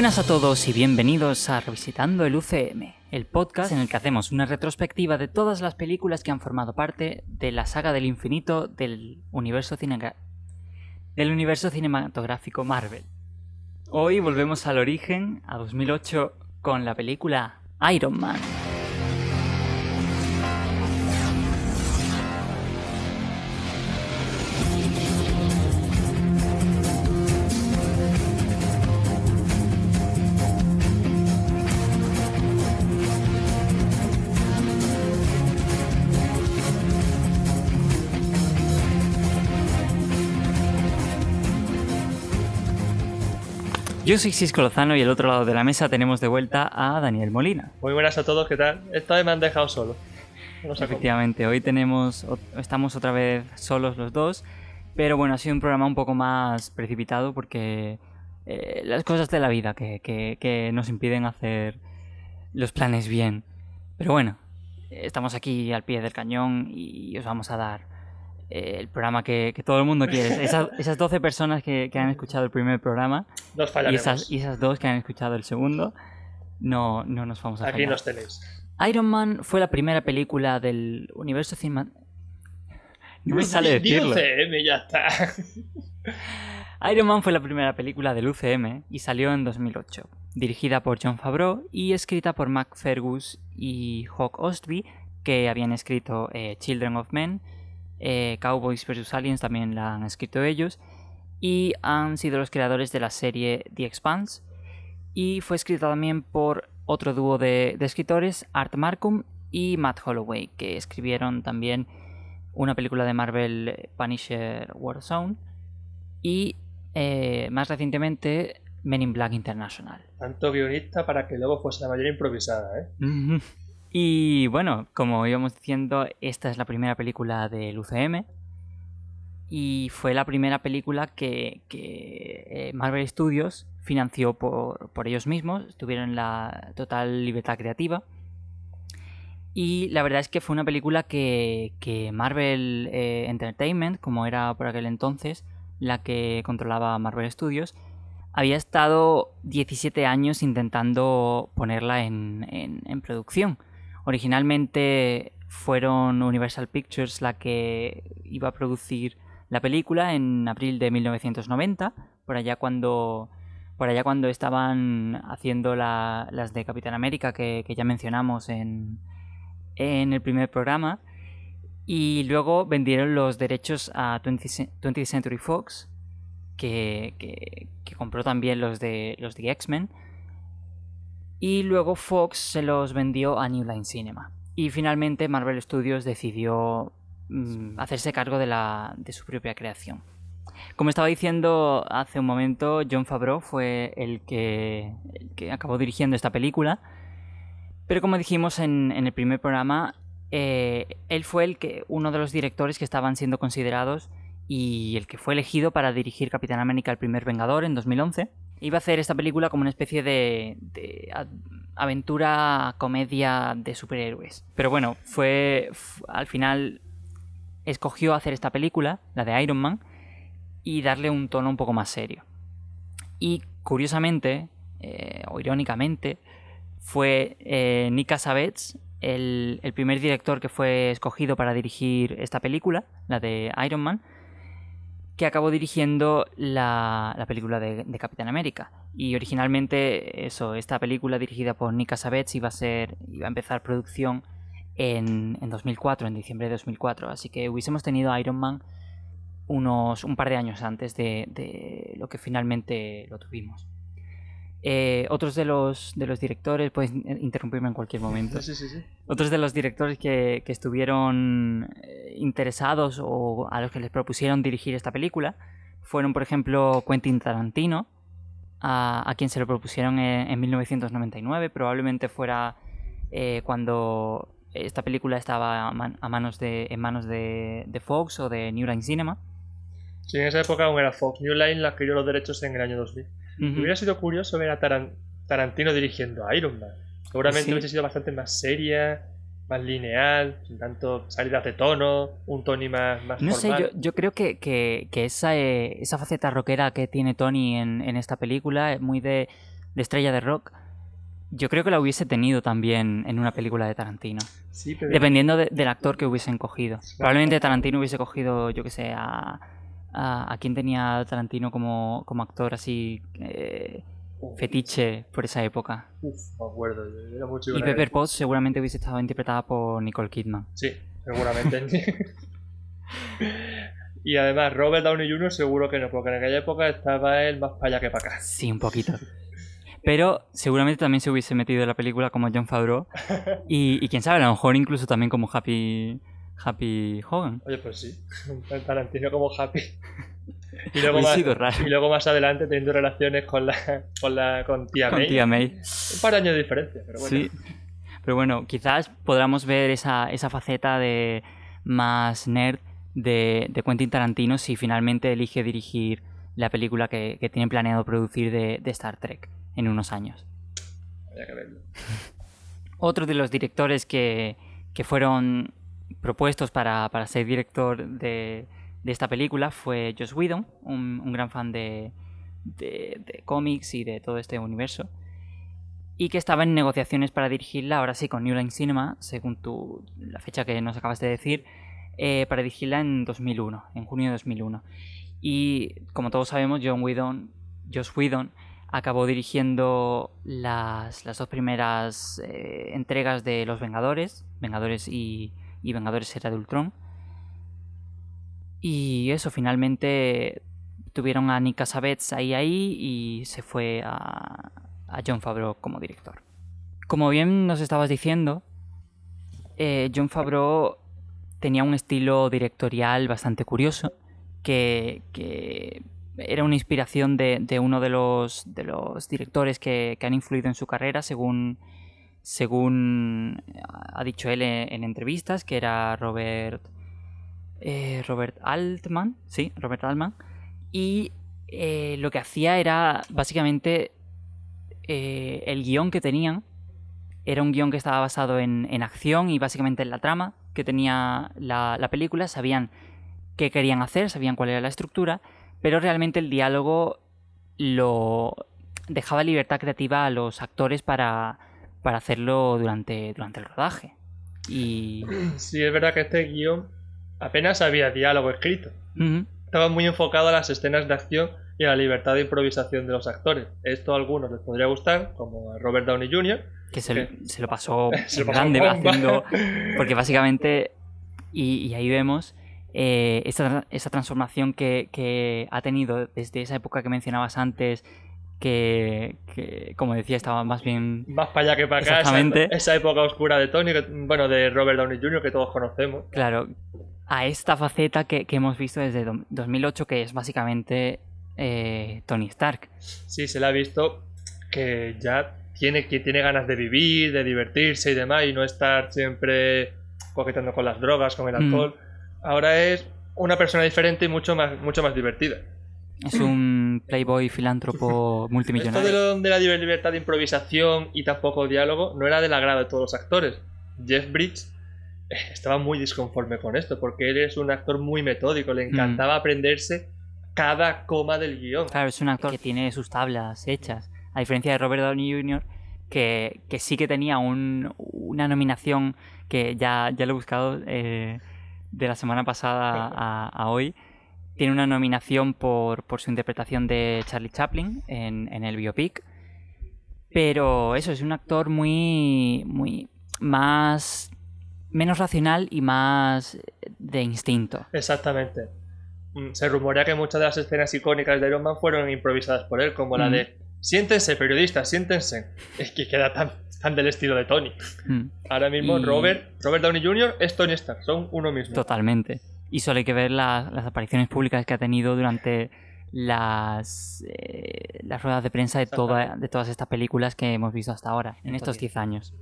Buenas a todos y bienvenidos a Revisitando el UCM, el podcast en el que hacemos una retrospectiva de todas las películas que han formado parte de la saga del infinito del universo, del universo cinematográfico Marvel. Hoy volvemos al origen, a 2008, con la película Iron Man. Yo soy Cisco Lozano y al otro lado de la mesa tenemos de vuelta a Daniel Molina. Muy buenas a todos, ¿qué tal? Esta vez me han dejado solo. Efectivamente, hoy tenemos, estamos otra vez solos los dos, pero bueno, ha sido un programa un poco más precipitado porque eh, las cosas de la vida que, que nos impiden hacer los planes bien. Pero bueno, estamos aquí al pie del cañón y os vamos a dar eh, el programa que, todo el mundo quiere. Esas, esas 12 personas que, han escuchado el primer programa y esas, y esas dos que han escuchado el segundo, no, no nos vamos a Aquí nos tenéis. Iron Man fue la primera película del universo cinematográfico. No me sale decirlo. UCM, ya está. Iron Man fue la primera película del UCM y salió en 2008. Dirigida por John Favreau y escrita por Mac Fergus y Hawk Ostby, que habían escrito eh, Children of Men, eh, Cowboys vs. Aliens también la han escrito ellos. Y han sido los creadores de la serie The Expanse. Y fue escrita también por otro dúo de, escritores, Art Markham y Matt Holloway, que escribieron también una película de Marvel, Punisher Warzone. Y eh, más recientemente, Men in Black International. Tanto guionista para que luego fuese la mayoría improvisada, ¿eh? Y bueno, como íbamos diciendo, esta es la primera película del UCM. Y fue la primera película que, eh, Marvel Studios financió por, ellos mismos. Tuvieron la total libertad creativa. Y la verdad es que fue una película que, Marvel eh, Entertainment, como era por aquel entonces la que controlaba Marvel Studios, había estado 17 años intentando ponerla en producción. Originalmente fueron Universal Pictures la que iba a producir la película en abril de 1990, por allá cuando, por allá cuando estaban haciendo las de Capitán América que, ya mencionamos en, el primer programa. Y luego vendieron los derechos a 20th Century Fox, que, que, compró también los de, los de X-Men y luego Fox se los vendió a New Line Cinema. Y finalmente Marvel Studios decidió mm, hacerse cargo de, la, de su propia creación. Como estaba diciendo hace un momento, John Favreau fue el que, que acabó dirigiendo esta película. Pero como dijimos en, el primer programa, eh, él fue el que, uno de los directores que estaban siendo considerados y el que fue elegido para dirigir Capitán América el primer Vengador en 2011 iba a hacer esta película como una especie de, aventura comedia de superhéroes. Pero bueno, fue al final escogió hacer esta película, la de Iron Man, y darle un tono un poco más serio. Y curiosamente, eh, o irónicamente, fue eh, Nick Cassavetes el, primer director que fue escogido para dirigir esta película, la de Iron Man, que acabó dirigiendo la, película de, Capitán América. Y originalmente, eso, esta película dirigida por Nick Cassavetes iba a ser, iba a empezar producción en, 2004, en diciembre de 2004. Así que hubiésemos tenido Iron Man unos un par de años antes de lo que finalmente lo tuvimos. Eh, otros de los, de los directores, puedes interrumpirme en cualquier momento. Sí, sí, sí. Otros de los directores que, que, estuvieron eh, interesados o a los que les propusieron dirigir esta película fueron, por ejemplo, Quentin Tarantino, a, quien se lo propusieron en, 1999. Probablemente fuera eh, cuando esta película estaba a, manos de, en manos de, de, Fox o de New Line Cinema. Sí, en esa época aún era Fox. New Line adquirió los derechos en el año 2000. Hubiera sido curioso ver a Tarantino dirigiendo a Iron Man. Seguramente hubiese sido bastante más seria, más lineal, sin tanto salidas de tono, un Tony más, más No sé, yo, creo que, que, esa, eh, esa faceta rockera que tiene Tony en, esta película es muy de de estrella de rock, yo creo que la hubiese tenido también en una película de Tarantino. Sí, pero Dependiendo de- del actor que hubiesen cogido. Probablemente Tarantino hubiese cogido, yo que sé, a. ¿A, a quién tenía Tarantino como, como actor así eh, Uf, fetiche por esa época? Uf, me acuerdo. Era muy chico Y Pepper Potts seguramente hubiese estado interpretada por Nicole Kidman. Sí, seguramente. y además, Robert Downey Jr. seguro que no, porque en aquella época estaba él más para allá que para acá. Sí, un poquito. Pero seguramente también se hubiese metido en la película como John Favreau. Y, y quién sabe, a lo mejor incluso también como Happy, Happy Hogan. Oye, pues sí. Un Tarantino como happy. Y luego, más, sido raro. y luego más adelante teniendo relaciones con la con la con tía Con May. tía May. Un par de años de diferencia, pero bueno. Sí. Pero bueno, quizás podamos ver esa, esa faceta de más nerd de, de Quentin Tarantino si finalmente elige dirigir la película que, que tiene planeado producir de, de Star Trek en unos años. Habría que verlo. Otro de los directores que, que fueron propuestos para, para ser director de, de esta película fue Joss Whedon, un, un gran fan de, de, cómics y de todo este universo, y que estaba en negociaciones para dirigirla, ahora sí, con New Line Cinema, según tu, la fecha que nos acabas de decir, eh, para dirigirla en 2001, en junio de 2001. Y como todos sabemos, John Whedon, Joss Whedon acabó dirigiendo las, las dos primeras eh, entregas de Los Vengadores, Vengadores y, y Vengadores Era de Ultron. Y eso, finalmente tuvieron a Nick Cassavetes ahí ahí y se fue a, a John Favreau como director. Como bien nos estabas diciendo, eh, John Favreau tenía un estilo directorial bastante curioso que, que era una inspiración de, de uno de los, de los directores que, que han influido en su carrera, según, según ha dicho él en, en entrevistas, que era Robert, eh, Robert Altman, sí, Robert Altman, y eh, lo que hacía era básicamente eh, el guion que tenían, era un guion que estaba basado en, en acción y básicamente en la trama que tenía la, la película, sabían qué querían hacer, sabían cuál era la estructura, pero realmente el diálogo lo dejaba libertad creativa a los actores para, para hacerlo durante, durante el rodaje. Y. Sí, es verdad que este guion apenas había diálogo escrito. Estaba muy enfocado a las escenas de acción y a la libertad de improvisación de los actores. Esto a algunos les podría gustar, como a Robert Downey Jr. que se, se lo pasó Se lo pasó grande haciendo. Porque básicamente. Y, y ahí vemos eh, esa, esa transformación que, que ha tenido desde esa época que mencionabas antes. Que, que, como decía, estaba más bien Más para allá que para acá. Esa, Exactamente. esa época oscura de Tony, que- bueno, de Robert Downey Jr., que todos conocemos. Claro, a esta faceta que, que hemos visto desde do- 2008, que es básicamente eh, Tony Stark. Sí, se le ha visto que ya tiene, que tiene ganas de vivir, de divertirse y demás, y no estar siempre coqueteando con las drogas, con el Mm. alcohol. Ahora es una persona diferente y mucho más, mucho más divertida. Es un playboy filántropo Esto de, multimillonario. lo, de la libertad de improvisación y tampoco diálogo no era del agrado de todos los actores. Jeff Bridges eh, estaba muy disconforme con esto, porque él es un actor muy metódico, le encantaba aprenderse cada coma del guion. Claro, es un actor que tiene sus tablas hechas. A diferencia de Robert Downey Jr., que, que sí que tenía un- una nominación que ya, ya lo he buscado eh, de la semana pasada a, a hoy. Tiene una nominación por, por su interpretación de Charlie Chaplin en, en el biopic. Pero eso, es un actor muy. muy. más. menos racional y más de instinto. Exactamente. Mm, Se rumorea que muchas de las escenas icónicas de Iron Man fueron improvisadas por él, como la Mm. de siéntense, periodistas, siéntense. Es que queda tan, tan del estilo de Tony. Mm. Ahora mismo Y- Robert, Robert Downey Jr. es Tony Stark, son uno mismo. Totalmente. Y solo hay que ver la- las apariciones públicas que ha tenido durante las, eh, las ruedas de prensa de, toda, de todas estas películas que hemos visto hasta ahora, en estos 10 años.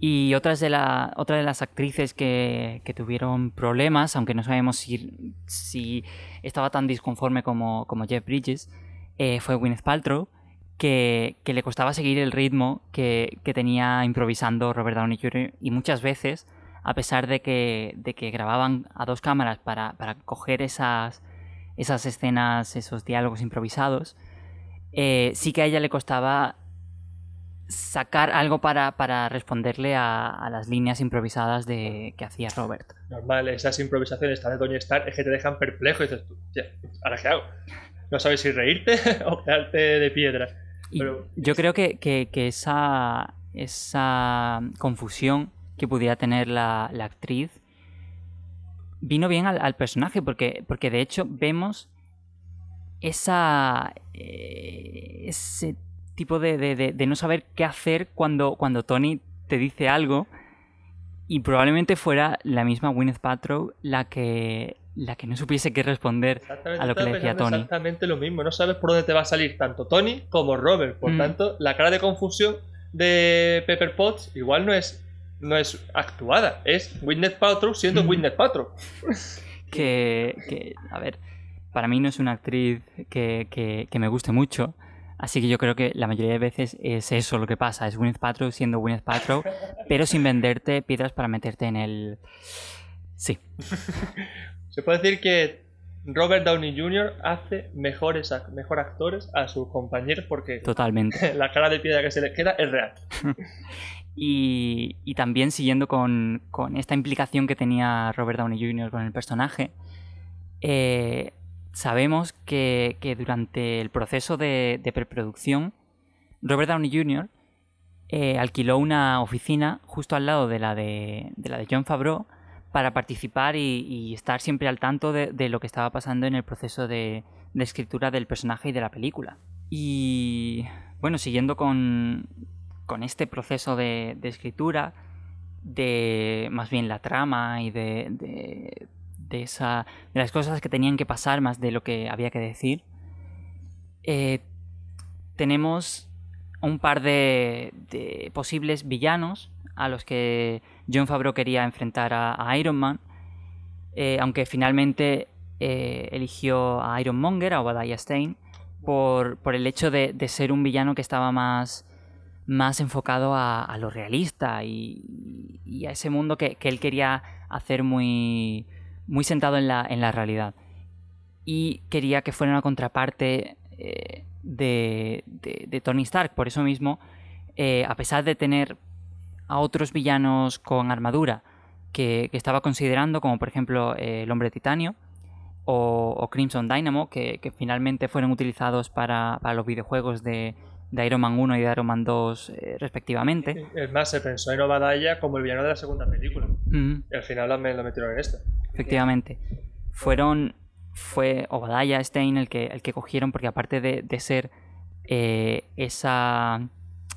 Y otras de la, otra de las actrices que, que tuvieron problemas, aunque no sabemos si, si estaba tan disconforme como, como Jeff Bridges, eh, fue Gwyneth Paltrow, que, que le costaba seguir el ritmo que, que tenía improvisando Robert Downey Jr. y muchas veces a pesar de que, de que grababan a dos cámaras para, para coger esas, esas escenas, esos diálogos improvisados, eh, sí que a ella le costaba sacar algo para, para responderle a, las líneas improvisadas de, que hacía Robert. Normal, esas improvisaciones de Tony Stark es que te dejan perplejo y dices tú, ¿ahora qué hago? No sabes si reírte o quedarte de piedra. Yo creo que, esa, esa confusión que pudiera tener la, actriz vino bien al, personaje, porque, porque de hecho vemos esa. Eh, ese tipo de, no saber qué hacer cuando, cuando Tony te dice algo. Y probablemente fuera la misma Gwyneth Paltrow la que, la que no supiese qué responder a lo que le decía Tony. Exactamente lo mismo, no sabes por dónde te va a salir tanto Tony como Robert. Por mm. tanto, la cara de confusión de Pepper Potts igual no es, no es actuada, es Gwyneth Paltrow siendo mm. Gwyneth Paltrow. que, que, a ver, para mí no es una actriz que, que me guste mucho. Así que yo creo que la mayoría de veces es eso lo que pasa, es Gwyneth Paltrow siendo Gwyneth Paltrow, pero sin venderte piedras para meterte en el... Sí. Se puede decir que Robert Downey Jr. hace mejores mejor actores a sus compañeros porque Totalmente. la cara de piedra que se les queda es real. Y, y, también siguiendo con, esta implicación que tenía Robert Downey Jr. con el personaje, eh, sabemos que, durante el proceso de, preproducción, Robert Downey Jr. Eh, alquiló una oficina justo al lado de la de, la de John Favreau para participar y, estar siempre al tanto de, lo que estaba pasando en el proceso de, escritura del personaje y de la película. Y bueno, siguiendo con, este proceso de, escritura, de más bien la trama y de, de, esa, de las cosas que tenían que pasar más de lo que había que decir, eh, tenemos un par de, posibles villanos a los que John Favreau quería enfrentar a, Iron Man, eh, aunque finalmente eh, eligió a Iron Monger, a Obadiah Stein, por, por el hecho de, ser un villano que estaba más, más enfocado a, lo realista y, a ese mundo que, que él quería hacer muy, muy sentado en la, en la realidad. Y quería que fuera una contraparte eh, de, de, Tony Stark. Por eso mismo, eh, a pesar de tener a otros villanos con armadura que, estaba considerando, como por ejemplo eh, el hombre titanio o, Crimson Dynamo, que, finalmente fueron utilizados para, los videojuegos de, Iron Man 1 y de Iron Man 2 respectivamente. Es más, se pensó en Obadiah como el villano de la segunda película. Y al final lo metieron en esta. Efectivamente. Fueron. Fue Obadiah Stein el que, el que cogieron, porque aparte de, ser eh, esa,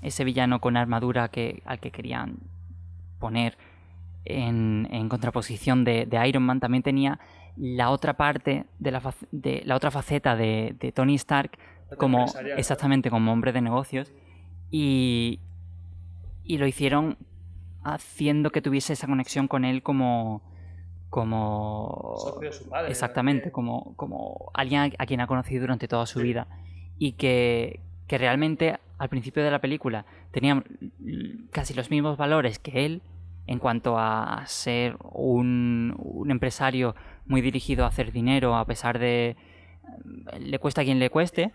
ese villano con armadura que, al que querían poner en, en contraposición de, Iron Man, también tenía la otra parte de la, de, la otra faceta de, de Tony Stark como exactamente como hombre de negocios y, y lo hicieron haciendo que tuviese esa conexión con él como como exactamente como, como alguien a, quien ha conocido durante toda su vida. Y que, que, realmente al principio de la película tenían casi los mismos valores que él en cuanto a ser un, un empresario muy dirigido a hacer dinero a pesar de le cuesta a quien le cueste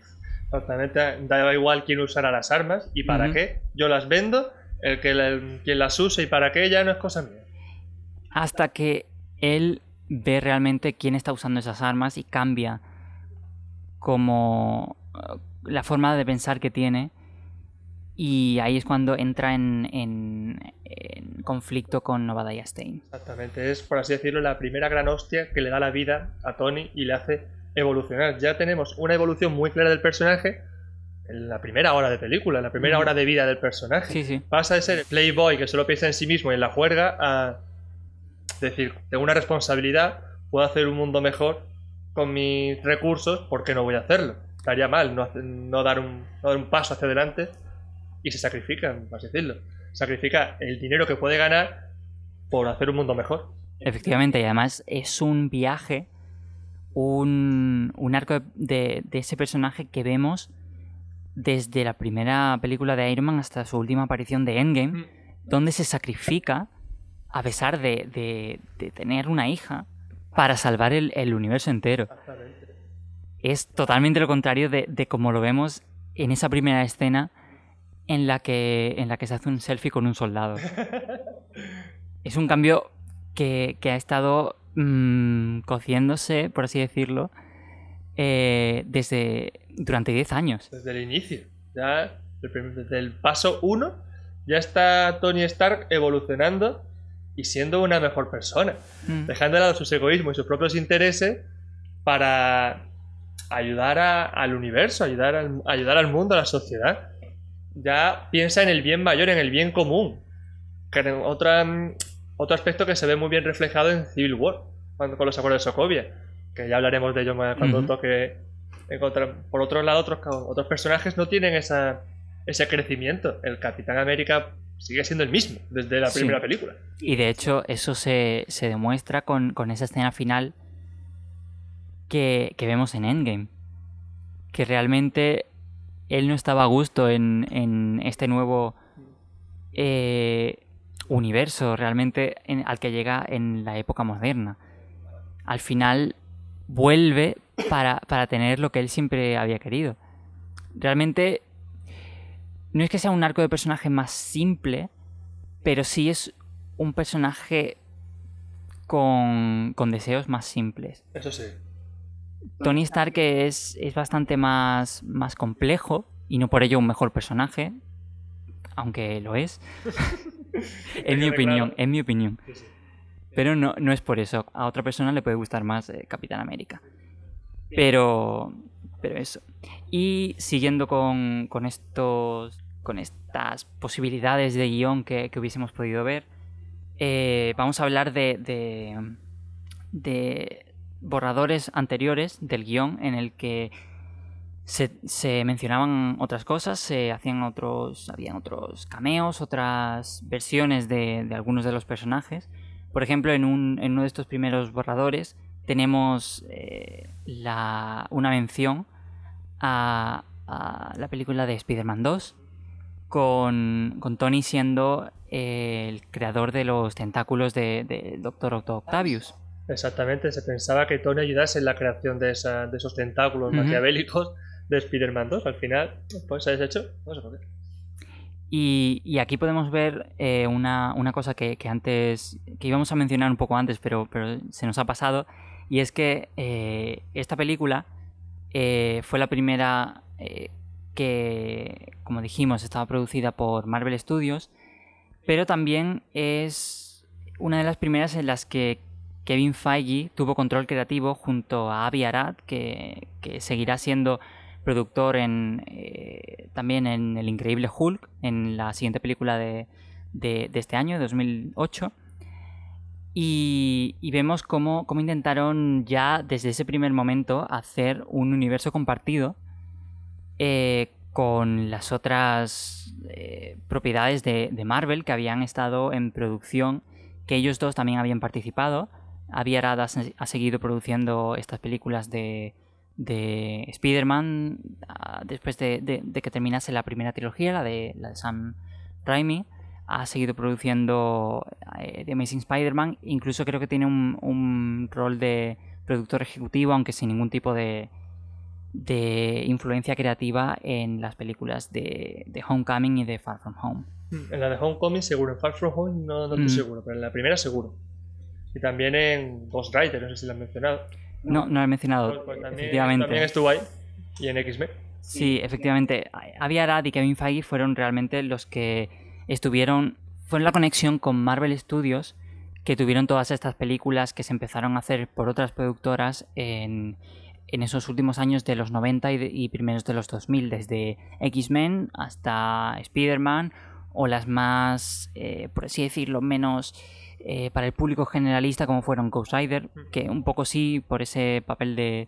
Exactamente, da igual quién usará las armas y para qué. Yo las vendo, el que quien las use y para qué ya no es cosa mía. Hasta que él ve realmente quién está usando esas armas y cambia como eh, la forma de pensar que tiene y ahí es cuando entra en, en, conflicto con Obadiah Stein. Exactamente, es por así decirlo la primera gran hostia que le da la vida a Tony y le hace evolucionar. Ya tenemos una evolución muy clara del personaje en la primera hora de película, en la primera hora de vida del personaje. Pasa de ser playboy que solo piensa en sí mismo y en la juerga a decir, tengo una responsabilidad, puedo hacer un mundo mejor con mis recursos, ¿por qué no voy a hacerlo? Estaría mal no, dar, un, paso hacia adelante y se sacrifican, por así decirlo. Sacrifica el dinero que puede ganar por hacer un mundo mejor. Efectivamente, y además es un viaje, un, arco de, ese personaje que vemos desde la primera película de Iron Man hasta su última aparición de Endgame, mm. donde se sacrifica a pesar de, tener una hija, para salvar el, universo entero. Es totalmente lo contrario de, como lo vemos en esa primera escena en la que, en la que se hace un selfie con un soldado. es un cambio que, ha estado mm, cociéndose, por así decirlo, eh, desde durante 10 años. Desde el inicio. Ya, desde el paso 1, ya está Tony Stark evolucionando y siendo una mejor persona. Mm. Dejando de lado sus egoísmos y sus propios intereses para ayudar al universo, ayudar al, ayudar al mundo, a la sociedad. Ya piensa en el bien mayor, en el bien común. Que otra, otro aspecto que se ve muy bien reflejado en Civil War, cuando, con los acuerdos de Sokovia, que ya hablaremos de ello más cuando toque encontrar. Por otro lado, otros, otros personajes no tienen esa, ese crecimiento. El Capitán América sigue siendo el mismo desde la primera película. Y de hecho, eso se, se demuestra con, con, esa escena final que, que, vemos en Endgame. Que realmente él no estaba a gusto en, en este nuevo eh, universo realmente al que llega en la época moderna. Al final vuelve para, tener lo que él siempre había querido. Realmente no es que sea un arco de personaje más simple, pero sí es un personaje con, con deseos más simples. Eso sí. Tony Stark es, es bastante más, más complejo y no por ello un mejor personaje, aunque lo es. en mi opinión, en mi opinión. Pero no, no es por eso. A otra persona le puede gustar más eh, Capitán América. Pero, pero eso. Y siguiendo con, con estos, con estas posibilidades de guion que, hubiésemos podido ver, eh, vamos a hablar de, de, de borradores anteriores del guion en el que se, mencionaban otras cosas, se hacían otros, habían otros cameos, otras versiones de, algunos de los personajes. Por ejemplo, en, un, en uno de estos primeros borradores tenemos eh, la, una mención a, la película de Spider-Man 2, con, Tony siendo el creador de los tentáculos del de Doctor Octavius. Exactamente, se pensaba que Tony ayudase en la creación de, esa, de esos tentáculos maquiavélicos de Spider-Man 2. Al final, pues se deshecho. No sé por qué. Y, aquí podemos ver eh, una, cosa que, antes, que íbamos a mencionar un poco antes, pero, pero se nos ha pasado, y es que eh, esta película eh, fue la primera que, como dijimos, estaba producida por Marvel Studios, pero también es una de las primeras en las que Kevin Feige tuvo control creativo junto a Avi Arad, que, que seguirá siendo productor en, eh, también en El Increíble Hulk, en la siguiente película de, este año, de 2008. Y, vemos cómo, intentaron ya desde ese primer momento hacer un universo compartido eh, con las otras eh, propiedades de, Marvel que habían estado en producción, que ellos dos también habían participado. Avi Arad ha seguido produciendo estas películas de, de Spider-Man ah, después de, que terminase la primera trilogía, la de, la de Sam Raimi. Ha seguido produciendo eh, The Amazing Spider-Man. Incluso creo que tiene un, rol de productor ejecutivo, aunque sin ningún tipo de, de influencia creativa en las películas de, Homecoming y de Far From Home. Hmm, en la de Homecoming seguro, en Far From Home no, estoy mm. seguro, pero en la primera seguro. Y también en Ghost Rider, no sé si lo han mencionado. No, no lo he mencionado. Pues, pues también, efectivamente. También estuvo ahí. Y en X-Men. Sí, efectivamente. Avi Arad y Kevin Feige fueron realmente los que estuvieron. Fueron la conexión con Marvel Studios que tuvieron todas estas películas que se empezaron a hacer por otras productoras en, en esos últimos años de los 90 y, primeros de los 2000, desde X-Men hasta Spider-Man o las más, eh, por así decirlo, menos eh, para el público generalista como fueron Ghost Rider, que un poco sí por ese papel de...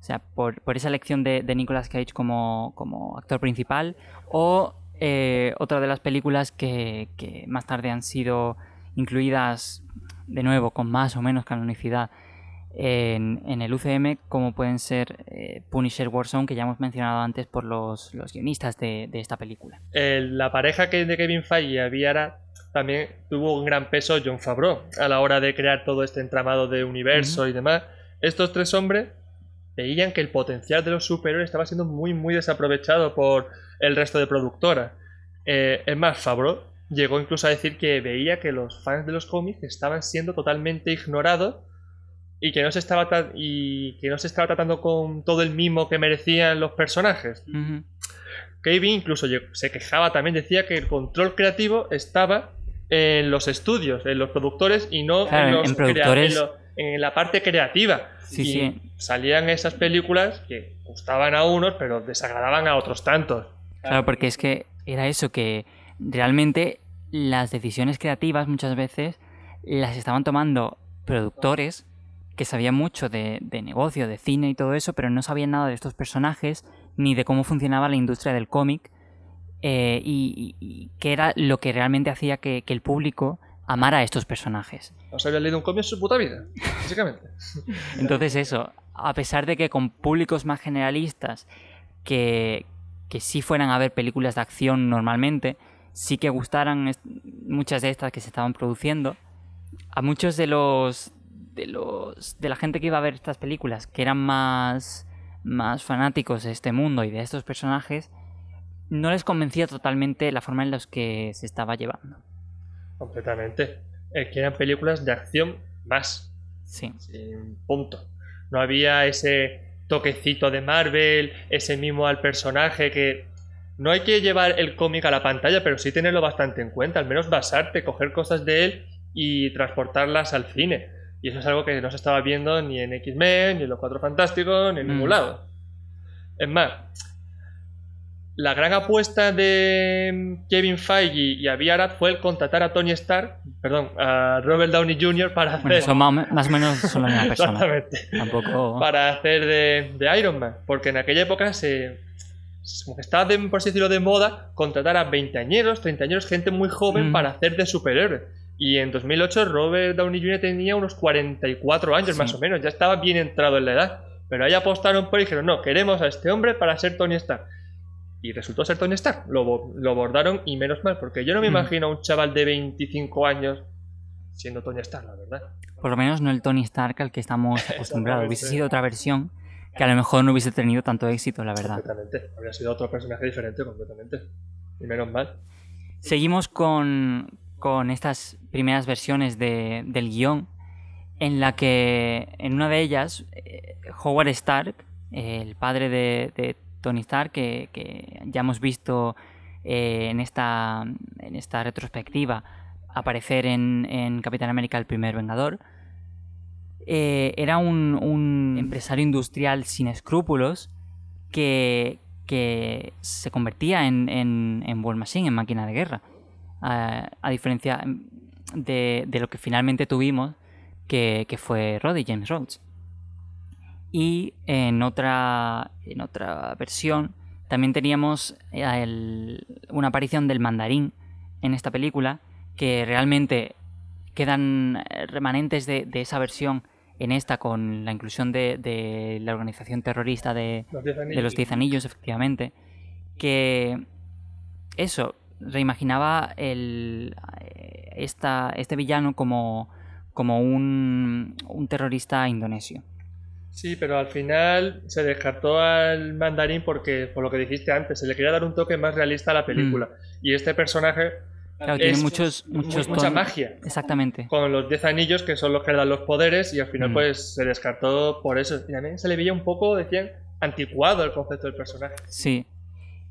O sea, por, esa elección de, Nicolas Cage como, como actor principal, o eh, otra de las películas que, más tarde han sido incluidas de nuevo con más o menos canonicidad en, el UCM, como pueden ser eh, Punisher Warzone, que ya hemos mencionado antes por los, guionistas de, esta película. la pareja que de Kevin Feige había también tuvo un gran peso John Favreau a la hora de crear todo este entramado de universo y demás. Estos tres hombres veían que el potencial de los superhéroes estaba siendo muy, muy desaprovechado por el resto de productoras. Eh, es más, Favreau llegó incluso a decir que veía que los fans de los cómics estaban siendo totalmente ignorados y que no se estaba y que no se estaba tratando con todo el mimo que merecían los personajes. Kevin incluso se quejaba también, decía que el control creativo estaba en los estudios, en los productores y no en, los en, la parte creativa. y salían esas películas que gustaban a unos, pero desagradaban a otros tantos. Claro, porque es que era eso, que realmente las decisiones creativas muchas veces las estaban tomando productores que sabían mucho de, negocio, de cine y todo eso, pero no sabían nada de estos personajes ni de cómo funcionaba la industria del cómic eh, y, qué era lo que realmente hacía que, el público amara a estos personajes. No se había leído un cómic en su puta vida, básicamente. Entonces eso, a pesar de que con públicos más generalistas que, que sí fueran a ver películas de acción normalmente, sí que gustaran muchas de estas que se estaban produciendo, a muchos de los de los de la gente que iba a ver estas películas, que eran más más fanáticos de este mundo y de estos personajes, no les convencía totalmente la forma en la que se estaba llevando. Completamente. Es que eran películas de acción más. Sí. punto. No había ese toquecito de Marvel, ese mimo al personaje que no hay que llevar el cómic a la pantalla, pero sí tenerlo bastante en cuenta, al menos basarte, coger cosas de él y transportarlas al cine. Y eso es algo que no se estaba viendo ni en X-Men, ni en Los Cuatro Fantásticos, ni en ningún mm. lado. Es más, la gran apuesta de Kevin Feige y Avi Arad fue el contratar a Tony Stark, perdón, a Robert Downey Jr. para hacer. más, o menos son la misma persona. Exactamente. Tampoco. Para hacer de, de, Iron Man. Porque en aquella época se. Estaba, de, por así decirlo, de moda contratar a 20 añeros, 30 añeros, gente muy joven mm. para hacer de superhéroe. Y en 2008 Robert Downey Jr. tenía unos 44 años más o menos, ya estaba bien entrado en la edad. Pero ahí apostaron por y dijeron, no, queremos a este hombre para ser Tony Stark. Y resultó ser Tony Stark. Lo, lo bordaron y menos mal, porque yo no me mm. imagino a un chaval de 25 años siendo Tony Stark, la verdad. Por lo menos no el Tony Stark al que estamos acostumbrados. hubiese sido otra versión que a lo mejor no hubiese tenido tanto éxito, la verdad. Completamente. Habría sido otro personaje diferente completamente. Y menos mal. Seguimos con, con estas primeras versiones de, del guion, en la que en una de ellas eh, Howard Stark, el padre de, Tony Stark, que, ya hemos visto eh, en, esta, en esta retrospectiva aparecer en, en Capitán América el primer Vengador, eh, era un, empresario industrial sin escrúpulos que, que se convertía en, en, en War Machine, en máquina de guerra a, diferencia de, lo que finalmente tuvimos, que, fue Roddy James Rhodes. Y en otra, en otra versión también teníamos una aparición del mandarín en esta película, que realmente quedan remanentes de, esa versión en esta con la inclusión de, la organización terrorista de los Diez Anillos, efectivamente, que eso, reimaginaba el, eh, esta, este villano como, como un, un terrorista indonesio. Sí, pero al final se descartó al mandarín porque, por lo que dijiste antes, se le quería dar un toque más realista a la película. Mm. Y este personaje tiene muchos, muchos mucha magia. Exactamente. Con los 10 anillos, que son los que dan los poderes, y al final, mm. pues se descartó por eso. Y también se le veía un poco, decían, anticuado el concepto del personaje. Sí,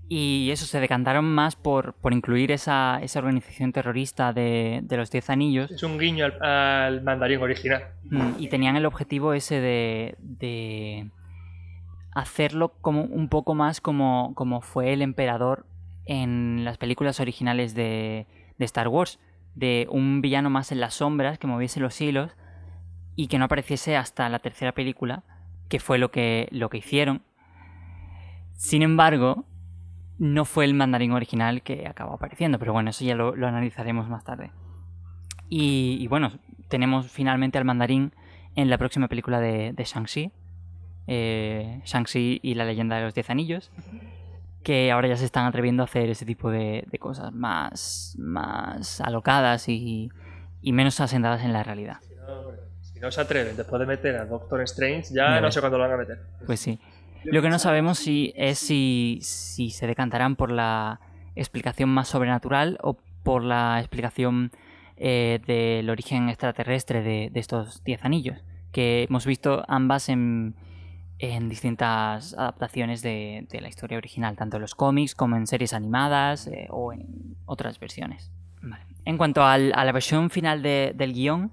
y eso, se decantaron más por, por incluir esa, esa organización terrorista de, de, los Diez Anillos. Es un guiño al, mandarín original. Mm, y tenían el objetivo ese de, de hacerlo como un poco más como, como fue el emperador en las películas originales de, de Star Wars. De un villano más en las sombras, que moviese los hilos y que no apareciese hasta la tercera película, que fue lo que, lo que hicieron. Sin embargo, no fue el mandarín original que acabó apareciendo, pero bueno, eso ya lo, analizaremos más tarde. Y, bueno, tenemos finalmente al mandarín en la próxima película de, de Shang-Chi, eh, Shang-Chi y la leyenda de los Diez Anillos, que ahora ya se están atreviendo a hacer ese tipo de, cosas más, más alocadas y, menos asentadas en la realidad. Si no, se atreven después de meter a Doctor Strange, ya no sé cuándo lo van a meter. Pues sí. Lo que no sabemos si es si, si se decantarán por la explicación más sobrenatural o por la explicación eh, del origen extraterrestre de, estos diez anillos, que hemos visto ambas en, distintas adaptaciones de, la historia original, tanto en los cómics como en series animadas eh, o en otras versiones. En cuanto a la versión final del guion,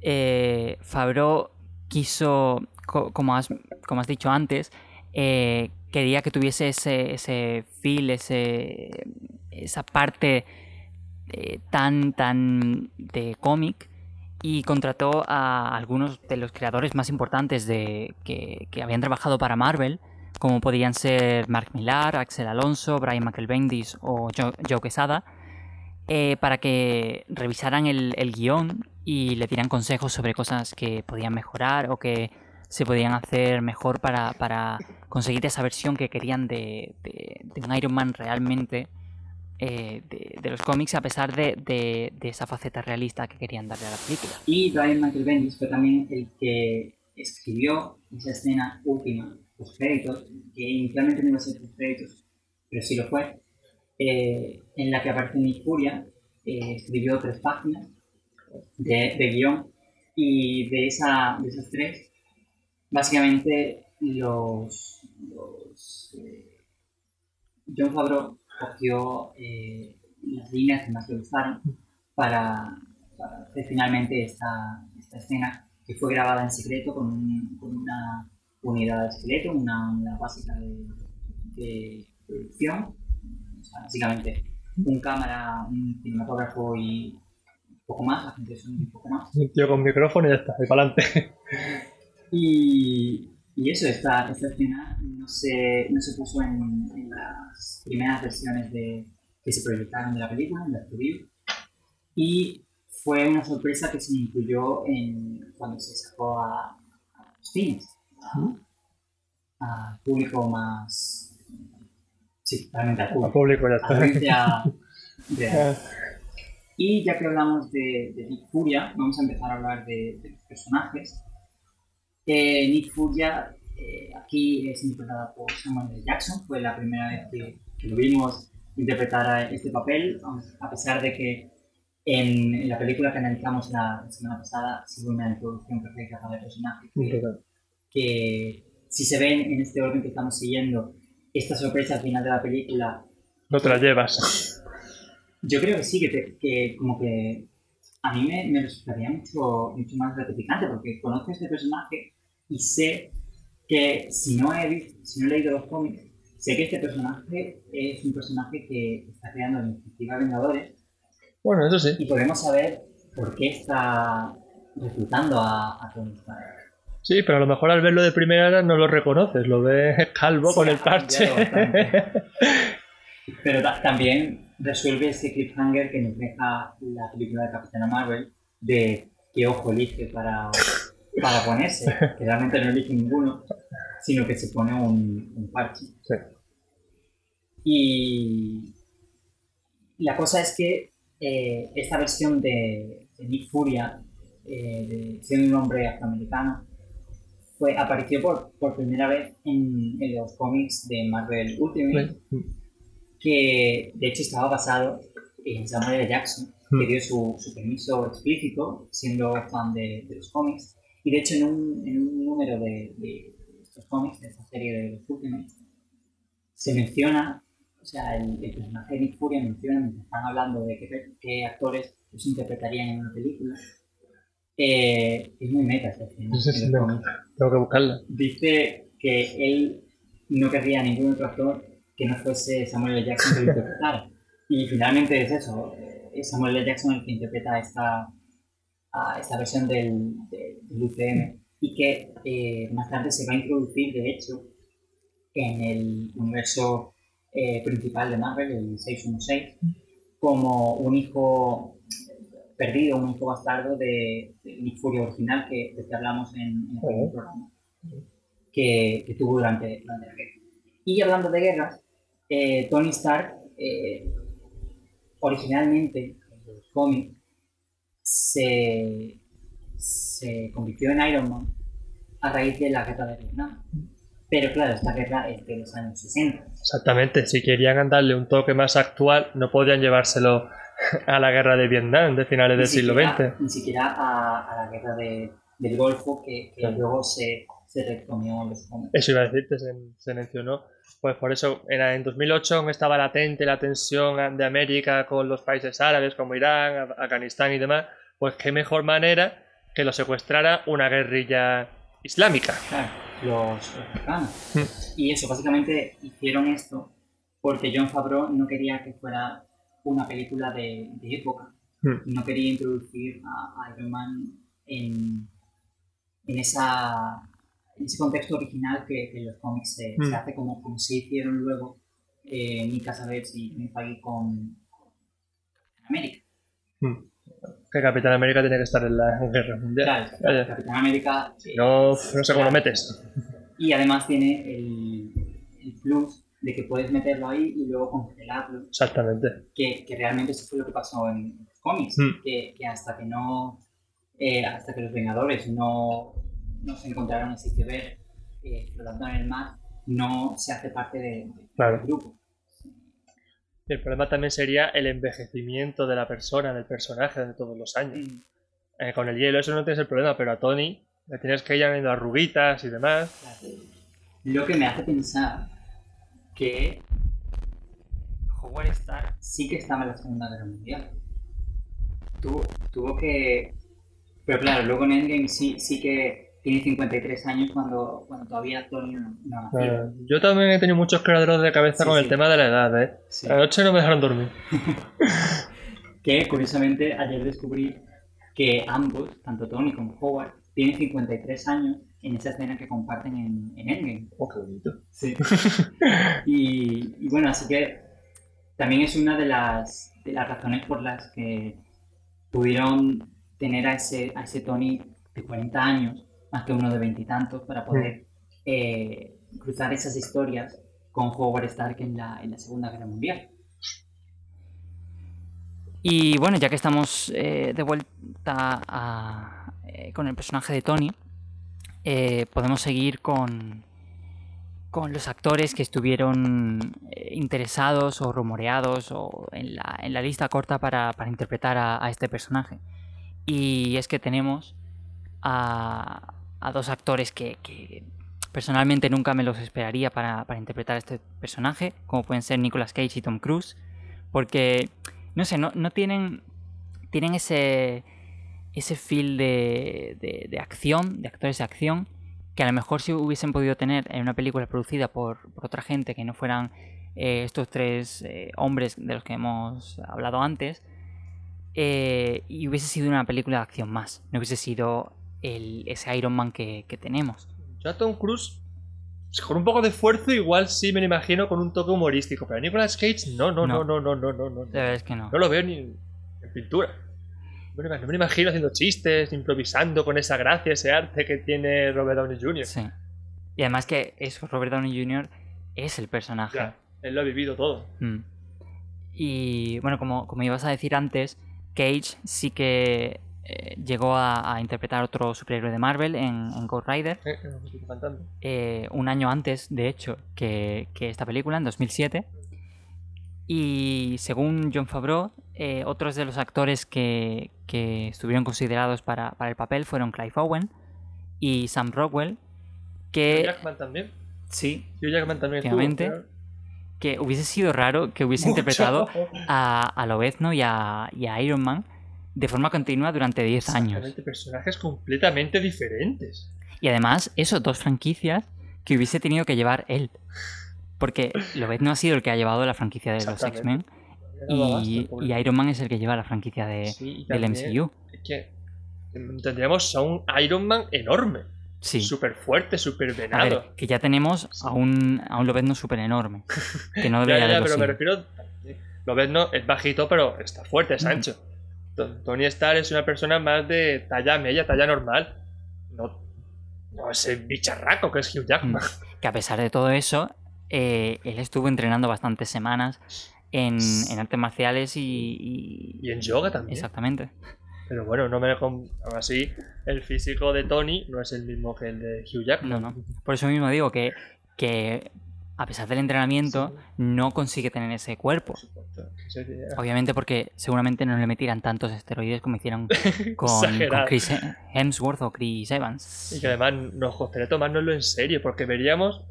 eh, Fabro quiso, como has, como has dicho antes, eh, quería que tuviese ese, ese feel, ese, esa parte eh, tan, tan de cómic y contrató a algunos de los creadores más importantes de, que, habían trabajado para Marvel, como podían ser Mark Millar, Axel Alonso, Brian McElbendis o Joe, Quesada, eh, para que revisaran el, el guion y le dieran consejos sobre cosas que podían mejorar o que se podían hacer mejor para, conseguir esa versión que querían de, un Iron Man realmente eh, de, los cómics a pesar de, esa faceta realista que querían darle a la película. Y Brian Michael Bendis fue también el que escribió esa escena última, los créditos, que inicialmente no iba a ser los créditos, pero sí lo fue, eh, en la que aparece Nick Furia, eh, escribió tres páginas de, guion y de, esa, de esas tres, básicamente los, eh, John Favreau cogió eh, las líneas que más le gustaron para, hacer finalmente esta, esta, escena que fue grabada en secreto con, con una unidad de esqueleto, una unidad básica de, de producción, básicamente un cámara, un cinematógrafo y poco más, la gente son un poco más. Un tío con micrófono y ya está, y para adelante. Y, y, eso, esta, esta escena no se, no se puso en, en, las primeras versiones de, que se proyectaron de la película, en la preview. Y fue una sorpresa que se incluyó en, cuando se sacó a, a los cines, a, público más. Sí, realmente a público. A público ya está. Y ya que hablamos de, Nick Furia, vamos a empezar a hablar de, los personajes. Eh, Nick Furia eh, aquí es interpretada por Samuel L. Jackson, fue la primera vez que, lo vimos interpretar este papel, a pesar de que en, la película que analizamos la semana pasada ve una introducción perfecta para el personaje. Que, si se ven en este orden que estamos siguiendo, esta sorpresa al final de la película... No te la llevas. Yo creo que sí, que, que como que a mí me, me resultaría mucho, mucho más gratificante porque conozco a este personaje y sé que si no, he si no he leído los cómics, sé que este personaje es un personaje que está creando la iniciativa Vengadores. Bueno, eso sí. Y podemos saber por qué está reclutando a, a Tony Stark. Sí, pero a lo mejor al verlo de primera no lo reconoces, lo ves calvo con el parche. pero también resuelve ese cliffhanger que nos deja la película de Capitana Marvel de qué ojo elige para, para ponerse, que realmente no elige ninguno, sino que se pone un, un parche. Y la cosa es que eh, esta versión de, Nick Furia, eh, siendo un hombre afroamericano, fue, apareció por, por primera vez en, en, los cómics de Marvel Ultimate que de hecho estaba basado en Samuel L. Jackson, que hmm. dio su, su permiso explícito, siendo fan de, de, los cómics. Y de hecho en un, en un número de, de, estos cómics, de esta serie de los Ultimates, se menciona, o sea, el, personaje de Nick Fury menciona, están hablando de qué, qué actores los interpretarían en una película, eh, es muy meta esta escena. tengo que buscarla. Dice que él no querría ningún otro actor que no fuese Samuel L. Jackson que lo interpretara. Y finalmente es eso, es Samuel L. Jackson el que interpreta esta, esta versión del, del UCM y que eh, más tarde se va a introducir, de hecho, en el universo eh, principal de Marvel, el 616, como un hijo perdido, un hijo bastardo de, de Nick Fury original que, de que hablamos en, el primer programa, que, que tuvo durante, durante la guerra. Y hablando de guerras, eh, Tony Stark, eh, originalmente en los cómics, se, se convirtió en Iron Man a raíz de la guerra de Vietnam. Pero claro, esta guerra es de los años 60. Exactamente, si querían darle un toque más actual, no podían llevárselo a la guerra de Vietnam de finales del siglo XX. Ni siquiera a, a la guerra de, del Golfo, que, luego se, se en los cómics. Eso iba a decirte, se, se mencionó. Pues por eso, era en 2008 aún estaba latente la tensión de América con los países árabes como Irán, Af- Afganistán y demás. Pues qué mejor manera que lo secuestrara una guerrilla islámica. Claro, los, los afganos. Mm. Y eso, básicamente hicieron esto porque John Favreau no quería que fuera una película de, de época. Mm. No quería introducir a, a Iron Man en, en, esa, ese contexto original que, que los cómics se, Mm. se hace como, como se hicieron luego eh, Mika Savage y Kevin Feige con, América. Que Capitán América tiene que estar en la guerra mundial. Claro. Capitán América. eh, No, no sé cómo lo metes. Y además tiene el, el plus de que puedes meterlo ahí y luego congelarlo. Exactamente. Que, que realmente eso fue lo que pasó en los cómics. Mm. Que, que hasta que no. eh, hasta que los Vengadores no, no se encontraron en sitio verde eh, flotando en el mar, no se hace parte de- de- Claro. del grupo. El problema también sería el envejecimiento de la persona, del personaje de todos los años. Mm, Eh, con el hielo eso no tienes el problema, pero a Tony le tienes que ir añadiendo arruguitas y demás. claro. Lo que me hace pensar que Howard Stark. sí que estaba en la Segunda Guerra Mundial. Tuvo, tuvo que... Pero claro, luego en Endgame sí, sí que tiene 53 años cuando, cuando todavía Tony no, no nació. Eh, yo también he tenido muchos quebraderos de cabeza Sí, con sí. el tema de la edad, ¿eh? Sí. Anoche no me dejaron dormir. Que curiosamente ayer descubrí que ambos, tanto Tony como Howard, tienen 53 años en esa escena que comparten en, en Endgame. Oh, qué bonito. Sí. y, y bueno, así que también es una de las, de las razones por las que pudieron tener a ese, a ese Tony de 40 años, más que uno de veintitantos, para poder eh, cruzar esas historias con Howard Stark en la, en la Segunda Guerra Mundial. Y bueno, ya que estamos eh, de vuelta a- eh, con el personaje de Tony, eh, podemos seguir con, con los actores que estuvieron interesados o rumoreados o en la, en la lista corta para, para interpretar a, a este personaje. Y es que tenemos a, a dos actores que, personalmente nunca me los esperaría para, interpretar a este personaje, como pueden ser Nicolas Cage y Tom Cruise, porque no sé, no, no tienen, tienen ese, ese feel de, de, de acción, de actores de acción, que a lo mejor si hubiesen podido tener en una película producida por, por otra gente que no fueran eh, estos tres eh, hombres de los que hemos hablado antes, eh, y hubiese sido una película de acción más, no hubiese sido el, ese Iron Man que, que tenemos. Yo a Tom Cruise, con un poco de esfuerzo, igual sí me lo imagino con un toque humorístico. Pero a Nicolas Cage, no, no, no, no, no, no, no. No, La verdad es que no. No lo veo ni en en pintura. No me, no me lo imagino haciendo chistes, improvisando con esa gracia, ese arte que tiene Robert Downey Jr. Sí. Y además que eso, Robert Downey Jr. es el personaje. Ya, él lo ha vivido todo. Mm. Y bueno, como, como ibas a decir antes, Cage sí que eh, llegó a, a interpretar otro superhéroe de Marvel en, en Ghost Rider Eh, eh, un año antes, de hecho, que, que esta película, en 2007. Y según John Favreau, otros de los actores que, que estuvieron considerados para, para el papel fueron Clive Owen y Sam Rockwell, Hugh que Jackman también. sí, Hugh Jackman también estuvo, que hubiese sido raro que hubiese Mucho. interpretado a, a Lobezno y a, y a Iron Man de forma continua durante 10 años. Personajes completamente diferentes. Y además, eso, dos franquicias que hubiese tenido que llevar él. Porque Lobezno ha sido el que ha llevado la franquicia de los. X-Men No y, y Iron Man es el que lleva la franquicia de, Sí, del MCU. Es que tendríamos a un Iron Man enorme. Sí. Súper fuerte, súper A ver, venado. que ya tenemos a un, a un Lobezno súper enorme. Que no Ya, debería ya, haberlo pero me refiero. Lo ves, no, es bajito, pero está fuerte, es ancho. Tony Stark es una persona más de talla media, talla normal. No, no ese bicharraco que es Hugh Jackman. Que a pesar de todo eso, eh, él estuvo entrenando bastantes semanas en, en artes marciales y, y- Y en yoga también. Exactamente. Pero bueno, no me aún así, el físico de Tony no es el mismo que el de Hugh Jackman. No, no. Por eso mismo digo que, que a pesar del entrenamiento, no consigue tener ese cuerpo. Obviamente porque seguramente no le metieran tantos esteroides como hicieron con, Chris Hemsworth o Chris Evans. Y que además nos gustaría tomárnoslo en serio, porque veríamos...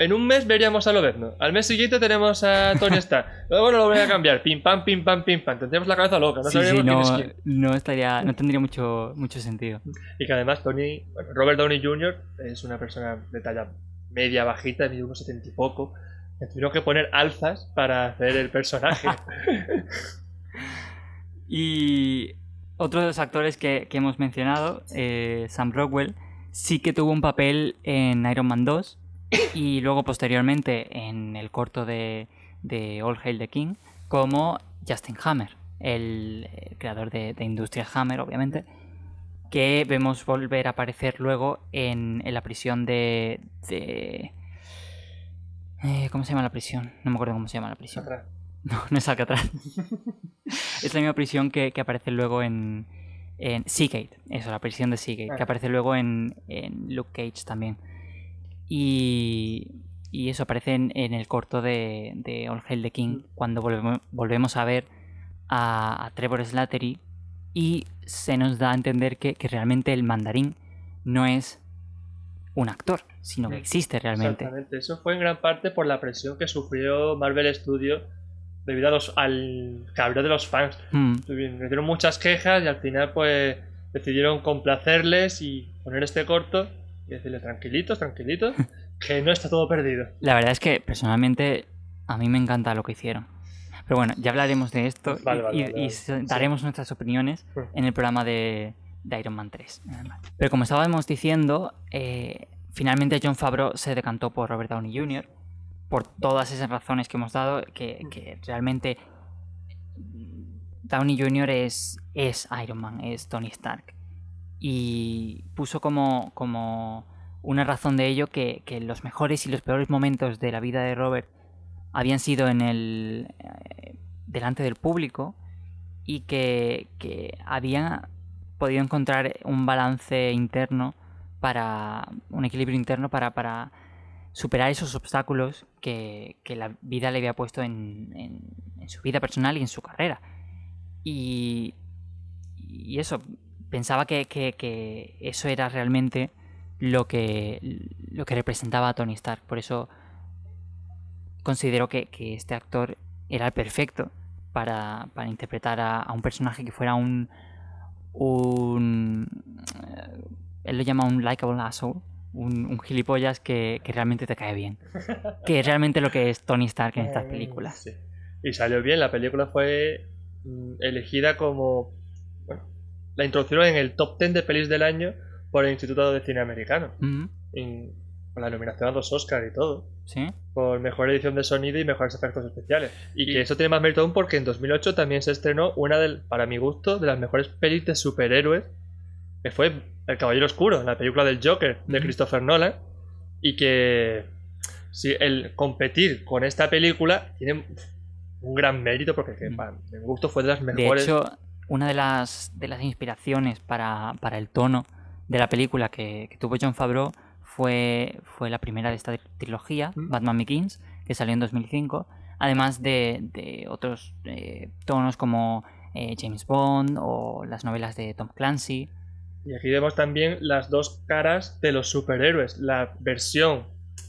En un mes veríamos a Lobezno. Al mes siguiente tenemos a Tony Stark. Luego no lo voy a cambiar. Pim pam, pim pam, pim pam. Tendríamos la cabeza loca. No sabríamos quién no, estaría, no tendría mucho, mucho sentido. Y que además Tony, Robert Downey Jr. es una persona de talla media bajita, de unos setenta y poco. Me tuvieron que poner alzas para hacer el personaje. y otro de los actores que, hemos mencionado, eh, Sam Rockwell, sí que tuvo un papel en Iron Man 2 y luego posteriormente en el corto de, All Hail the King como Justin Hammer, el, creador de, de Industrial Hammer, obviamente que vemos volver a aparecer luego en, la prisión de... de eh, ¿Cómo se llama la prisión? No me acuerdo cómo se llama la prisión. No, no es Alcatraz. es la misma prisión que, aparece luego en, en Seagate. Eso, la prisión de Seagate. Que ah. aparece luego en, en Luke Cage también. Y, y eso aparece en, el corto de, de All Hail the King. Mm. Cuando volvemos, volvemos a ver a, a Trevor Slattery y se nos da a entender que, realmente el mandarín no es un actor, sino que existe realmente. Exactamente, eso fue en gran parte por la presión que sufrió Marvel Studios debido a los, al cabreo de los fans. Mm. Me dieron muchas quejas y al final pues decidieron complacerles y poner este corto y decirle tranquilitos, tranquilitos, que no está todo perdido. La verdad es que personalmente a mí me encanta lo que hicieron. Pero bueno, ya hablaremos de esto y, daremos nuestras opiniones en el programa de, Iron Man 3. Pero como estábamos diciendo, eh, finalmente John Favreau se decantó por Robert Downey Jr. por todas esas razones que hemos dado, que, realmente Downey Jr. es, es Iron Man, es Tony Stark. Y puso como, como una razón de ello que, que los mejores y los peores momentos de la vida de Robert habían sido en el eh, delante del público y que, que habían podido encontrar un balance interno para un equilibrio interno para, para superar esos obstáculos que, la vida le había puesto en, su vida personal y en su carrera. Y, y eso, pensaba que, que, eso era realmente lo que, lo que representaba a Tony Stark. Por eso considero que, este actor era el perfecto para, interpretar a, un personaje que fuera un. un eh, él lo llama un likable asshole. Un, gilipollas que, realmente te cae bien. Que es realmente lo que es Tony Stark en estas películas. Y salió bien, la película fue mm, elegida como. Bueno, la introducción en el top 10 de pelis del año por el Instituto de Cine Americano la nominación a dos Oscars y todo. Sí. Por mejor edición de sonido y mejores efectos especiales. Y, que eso tiene más mérito aún porque en 2008 también se estrenó una, del, para mi gusto, de las mejores pelis de superhéroes, que fue El Caballero Oscuro, la película del Joker de Christopher Nolan. Y que si el competir con esta película tiene un gran mérito porque para mi gusto fue de las mejores. De hecho, una de las, de las inspiraciones para, el tono de la película que, que tuvo John Favreau fue, fue la primera de esta trilogía, mm. Batman Begins, que salió en 2005, además de, otros eh, tonos como eh, James Bond o las novelas de Tom Clancy. Y aquí vemos también las dos caras de los superhéroes, la versión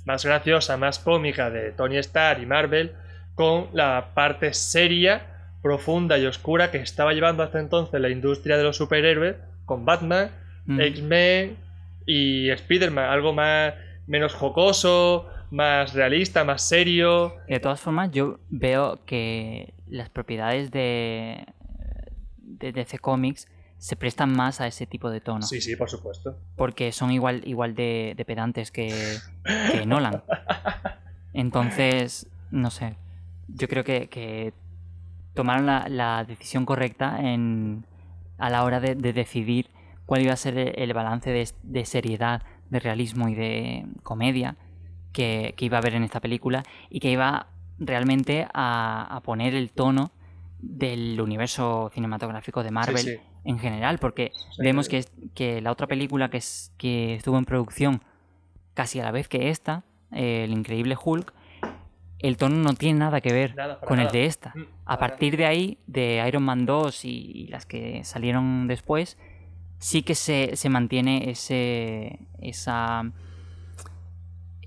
más graciosa, más cómica de Tony Stark y Marvel, con la parte seria, profunda y oscura que estaba llevando hasta entonces la industria de los superhéroes, con Batman, mm. X-Men, y Spider-Man, algo más menos jocoso, más realista, más serio. De todas formas, yo veo que las propiedades de, de DC Comics se prestan más a ese tipo de tono. Sí, sí, por supuesto. Porque son igual, igual de, pedantes que, Nolan. Entonces, no sé. Yo creo que, tomaron la, decisión correcta en, a la hora de decidir cuál iba a ser el balance de, seriedad, de realismo y de comedia que, iba a haber en esta película y que iba realmente a, poner el tono del universo cinematográfico de Marvel en general, porque vemos que, que, la otra película que, es, que estuvo en producción casi a la vez que esta eh, el increíble Hulk, el tono no tiene nada que ver Nada, con el de esta. Mm, A partir de ahí, de Iron Man 2 y, y las que salieron después, sí que se, se mantiene ese. esa.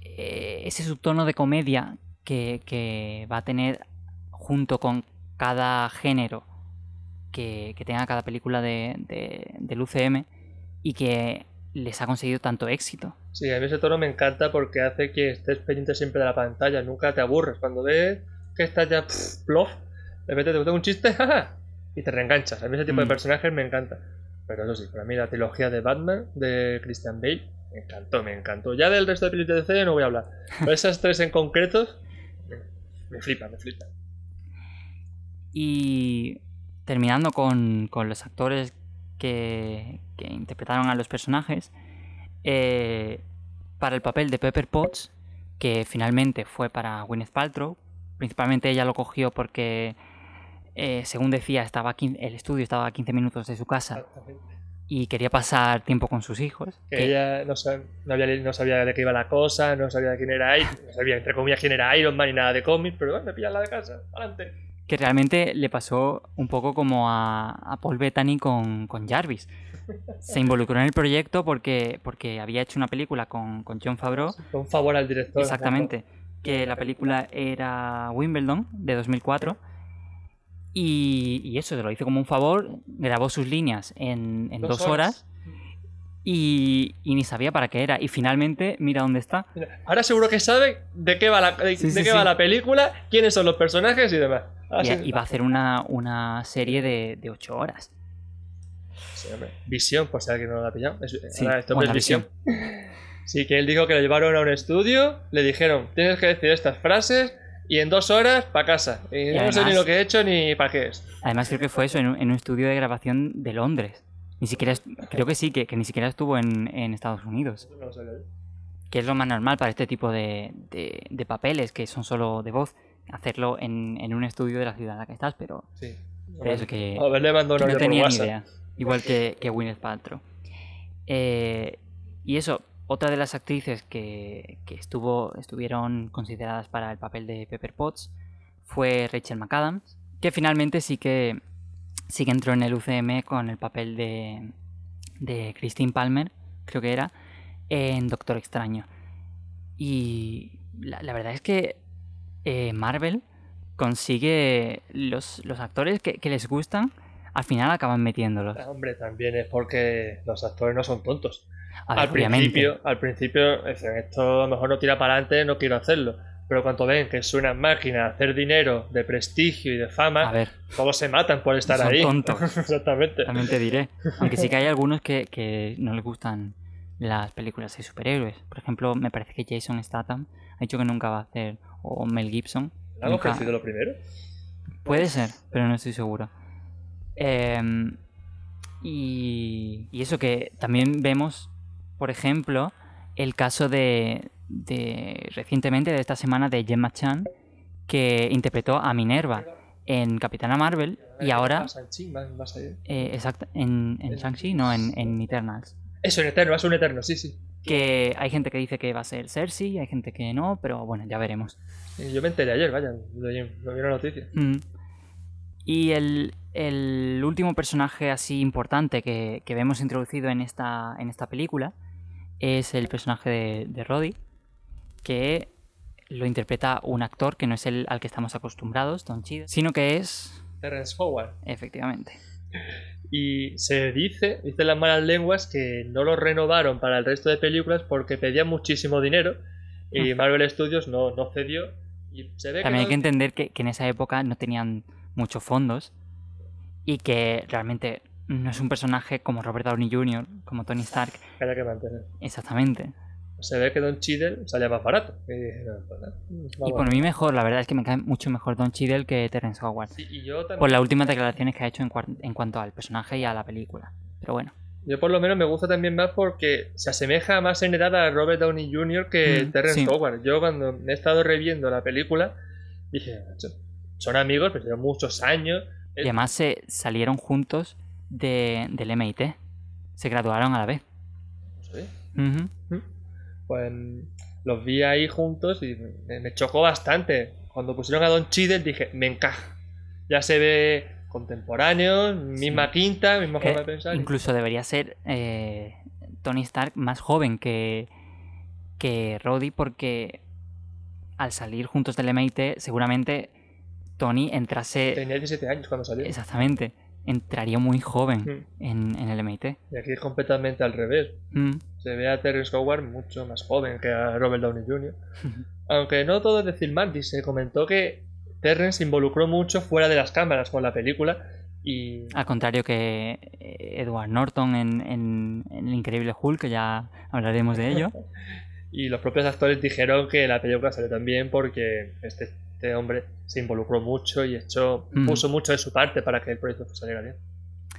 eh, ese subtono de comedia que, que va a tener junto con cada género que, que tenga cada película de, de- del UCM y que les ha conseguido tanto éxito. Sí, a mí ese tono me encanta porque hace que estés pendiente siempre de la pantalla, nunca te aburres. Cuando ves que estás ya pff, plof, de repente te gusta un chiste, jaja, y te reenganchas. A mí ese tipo de Mm. personajes me encanta. Pero eso sí, para mí la trilogía de Batman de Christian Bale me encantó, me encantó. Ya del resto de películas de DC no voy a hablar. Pero esas tres en concreto me, me flipa, me flipa. Y terminando con, con los actores que, que interpretaron a los personajes, eh, para el papel de Pepper Potts, que finalmente fue para Gwyneth Paltrow, principalmente ella lo cogió porque, eh, según decía, estaba a el estudio estaba a 15 minutos de su casa y quería pasar tiempo con sus hijos. Que que- ella no, sabía de qué iba la cosa, no sabía quién era Iron, no sabía entre comillas quién era Iron Man ni nada de cómics, pero bueno, me pillan la de casa, adelante. que realmente le pasó un poco como a, a Paul Bettany con, con Jarvis. Se involucró en el proyecto porque, porque había hecho una película con, con John Favreau, un favor al director. exactamente, que la película era Wimbledon de 2004. Y, y eso, se lo hizo como un favor, grabó sus líneas en, en dos, Dos horas. horas, y, y ni sabía para qué era. Y finalmente, mira dónde está. Ahora seguro que saben de qué va la, de, Sí, de sí, qué va la película, quiénes son los personajes y demás. Ahora Y, va a hacer una, una serie de, de ocho horas. Sí, hombre. Visión, por si alguien no lo ha pillado. Es, Sí, ahora esto es visión. Sí, que él dijo que lo llevaron a un estudio, le dijeron, tienes que decir estas frases y en dos horas para casa. Y, Y no sé ni lo que he hecho ni para qué es. Además creo que fue eso, en un, en un estudio de grabación de Londres. Ni siquiera, creo que sí, que, que ni siquiera estuvo en, en Estados Unidos. No lo sabía yo. Que es lo más normal para este tipo de, de- de papeles, que son solo de voz. Hacerlo en, en un estudio de la ciudad en la que estás, pero, Sí. pero eso que, A ver, le que no tenía ni idea. Igual que, que Gwyneth Paltrow. Eh, y eso, otra de las actrices que, estuvo, estuvieron consideradas para el papel de Pepper Potts fue Rachel McAdams, que finalmente sí que, sí que entró en el UCM con el papel de, de Christine Palmer, creo que era, en Doctor Extraño. Y la, la verdad es que eh, Marvel consigue los, los actores que, que les gustan, al final acaban metiéndolos. Ah, Hombre, también es porque los actores no son tontos. A ver, al principio, al principio, dicen, esto a lo mejor no tira para adelante, no quiero hacerlo. Pero cuando ven que es una máquina de hacer dinero, de prestigio y de fama, A ver, todos se matan por estar Son ahí. tontos. Exactamente. también te diré. Aunque sí que hay algunos que, que no les gustan las películas de superhéroes. Por ejemplo, me parece que Jason Statham ha dicho que nunca va a hacer, o Mel Gibson. ¿Han nunca- ofrecido lo primero? Puede ser, pero no estoy seguro. Em, y, y eso que también vemos, por ejemplo, el caso de, de recientemente, de esta semana, de Gemma Chan, que interpretó a Minerva en Capitana Marvel y ahora, Ah, eh, exacto, en, en Shang-Chi, no, en, en Eternals. Eso, en Eterno, va a ser un Eterno, sí, sí. Que hay gente que dice que va a ser Cersei, hay gente que no, pero bueno, ya veremos. Y Yo me enteré ayer, vaya, lo vi en la noticia. Mm. Y el, el último personaje así importante que, que vemos introducido en esta, en esta película es el personaje de, de Roddy, que lo interpreta un actor que no es el al que estamos acostumbrados, Don Cheadle, sino que es, Terrence Howard. efectivamente, Y se dice, dicen las malas lenguas, que no lo renovaron para el resto de películas porque pedían muchísimo dinero y Marvel Studios no, no cedió. Y se ve también hay que, que no- entender que, que en esa época no tenían muchos fondos y que realmente no es un personaje como Robert Downey Jr., como Tony Stark, que había que mantener. exactamente. Se ve que Don Cheadle salía más barato. No, nada, Y por mí mejor, la verdad es que me cae mucho mejor Don Cheadle que Terrence Howard. Sí, y yo también. Por las últimas declaraciones que ha hecho en, en cuanto al personaje y a la película. Pero bueno, Yo por lo menos me gusta también más porque se asemeja más en edad a Robert Downey Jr. que Mm, Terrence sí. Howard. Yo cuando me he estado reviendo la película dije, "Macho, son amigos, pero llevan muchos años. y además se salieron juntos de, del MIT. Se graduaron a la vez. Ujú. Pues los vi ahí juntos y me, me chocó bastante. Cuando pusieron a Don Cheadle dije, me encaja. Ya se ve contemporáneo, misma quinta, misma forma de pensar. incluso debería ser eh, Tony Stark más joven que, que Roddy porque al salir juntos del MIT seguramente Tony entrase... Tenía 17 años cuando salió. Exactamente. Entraría muy joven Mm. en, en el MIT. Y aquí es completamente al revés. Mm. Se ve a Terrence Howard mucho más joven que a Robert Downey Jr. Aunque no todo es decir Mandy, se comentó que Terrence se involucró mucho fuera de las cámaras con la película y Al contrario que eh, Edward Norton en, en- en El Increíble Hulk, que ya hablaremos de ello. Y los propios actores dijeron que la película salió tan bien porque este, este hombre se involucró mucho y echó, Mm. puso mucho de su parte para que el proyecto saliera bien.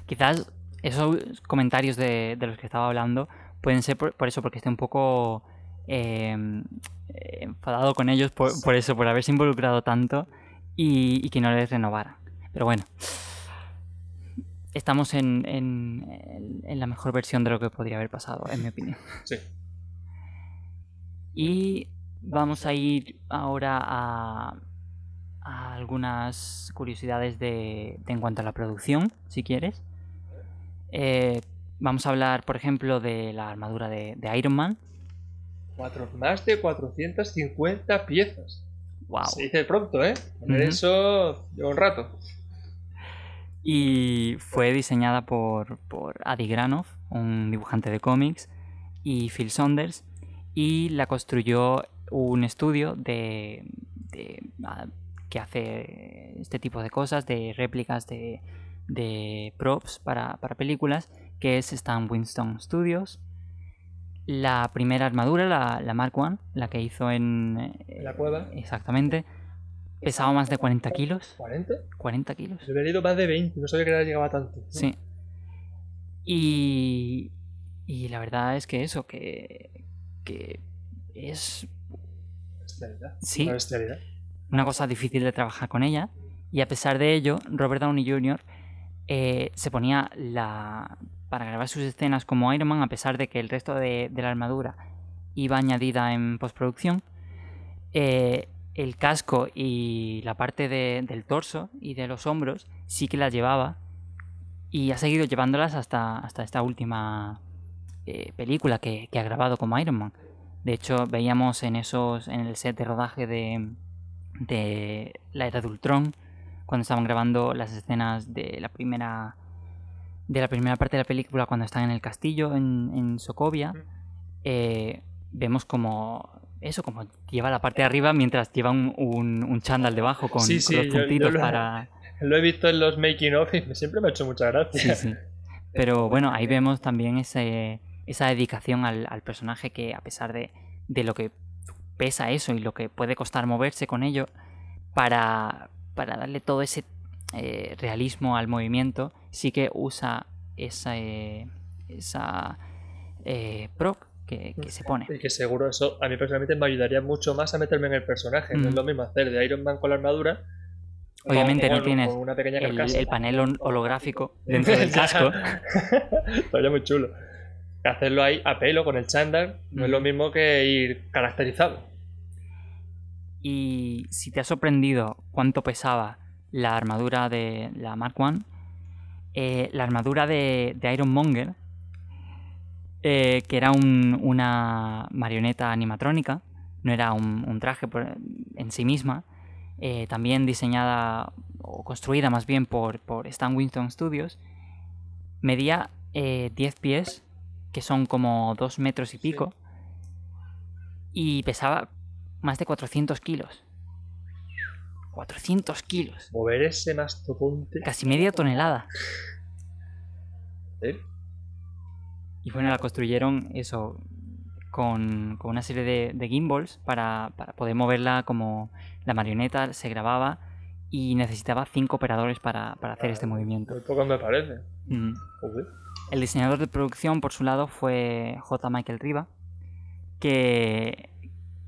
Quizás esos comentarios de, de los que estaba hablando pueden ser por, por eso, porque esté un poco eh, enfadado con ellos por, por eso, por haberse involucrado tanto y, y que no les renovara. Pero bueno, estamos en, en- la mejor versión de lo que podría haber pasado, en mi opinión. Sí. Y vamos a ir ahora a algunas curiosidades de, de en cuanto a la producción, si quieres. Eh, vamos a hablar, por ejemplo, de la armadura de, de Iron Man. Cuatro, más de 450 piezas. ¡Wow! Se dice pronto, ¿eh? Eso lleva un rato. Y fue diseñada por, por Adi Granoff, un dibujante de cómics, y Phil Saunders. Y la construyó un estudio de, de- que hace este tipo de cosas, de réplicas de, de props para, para películas, que es Stan Winston Studios. La primera armadura, la, la Mark I, la que hizo en... eh, En la cueva. Exactamente. Pesaba más de 40 kilos. ¿40? 40 kilos. Yo había leído más de 20, no sabía que era- llegaba tanto. ¿no? Sí. Y, y la verdad es que eso, que, que es Bestialidad. Sí. Una bestialidad. Una cosa difícil de trabajar con ella. Y a pesar de ello, Robert Downey Jr. eh, se ponía la para grabar sus escenas como Iron Man, a pesar de que el resto de, la armadura iba añadida en postproducción. eh, el casco y la parte de- del torso y de los hombros sí que las llevaba y ha seguido llevándolas hasta, hasta esta última eh, película que, que ha grabado como Iron Man. De hecho, veíamos en esos en el set de rodaje de, de la era de Ultron, cuando estaban grabando las escenas de la primera de la primera parte de la película cuando están en el castillo en, en Sokovia, eh, vemos como eso, como lleva la parte de arriba mientras lleva un, un, un chándal debajo con, Sí, con sí, los yo- yo puntitos lo- para... Lo he visto en los making of y siempre me ha hecho mucha gracia. Sí. Pero bueno, ahí vemos también ese, esa dedicación al, al personaje que a pesar de, de lo que pesa eso y lo que puede costar moverse con ello, para, para darle todo ese eh, realismo al movimiento, sí que usa esa, eh, esa eh, prop que, que se pone. Y que seguro eso a mí personalmente me ayudaría mucho más a meterme en el personaje. No es Mm. lo mismo hacer de Iron Man con la armadura. Obviamente con- no tienes con una pequeña El, el panel hol- holográfico dentro del casco. Estaría muy chulo. Hacerlo ahí a pelo con el chándal no es lo mismo que ir caracterizado. Y si te ha sorprendido cuánto pesaba la armadura de la Mark I, eh, la armadura de, de Iron Monger, eh, que era un- una marioneta animatrónica, no era un, un traje por- en sí misma, eh, también diseñada o construida más bien por, por Stan Winston Studios, medía eh, 10 pies, que son como 2 metros y pico, y pesaba más de 400 kilos. 400 kilos. Mover ese mastodonte. Casi media tonelada. ¿eh? Y bueno, la construyeron eso con, con una serie de, de gimbals para, para poder moverla como la marioneta se grababa y necesitaba cinco operadores para, para hacer este movimiento. Muy poco me parece. Mm. Joder. El diseñador de producción, por su lado, fue J. Michael Riva, que,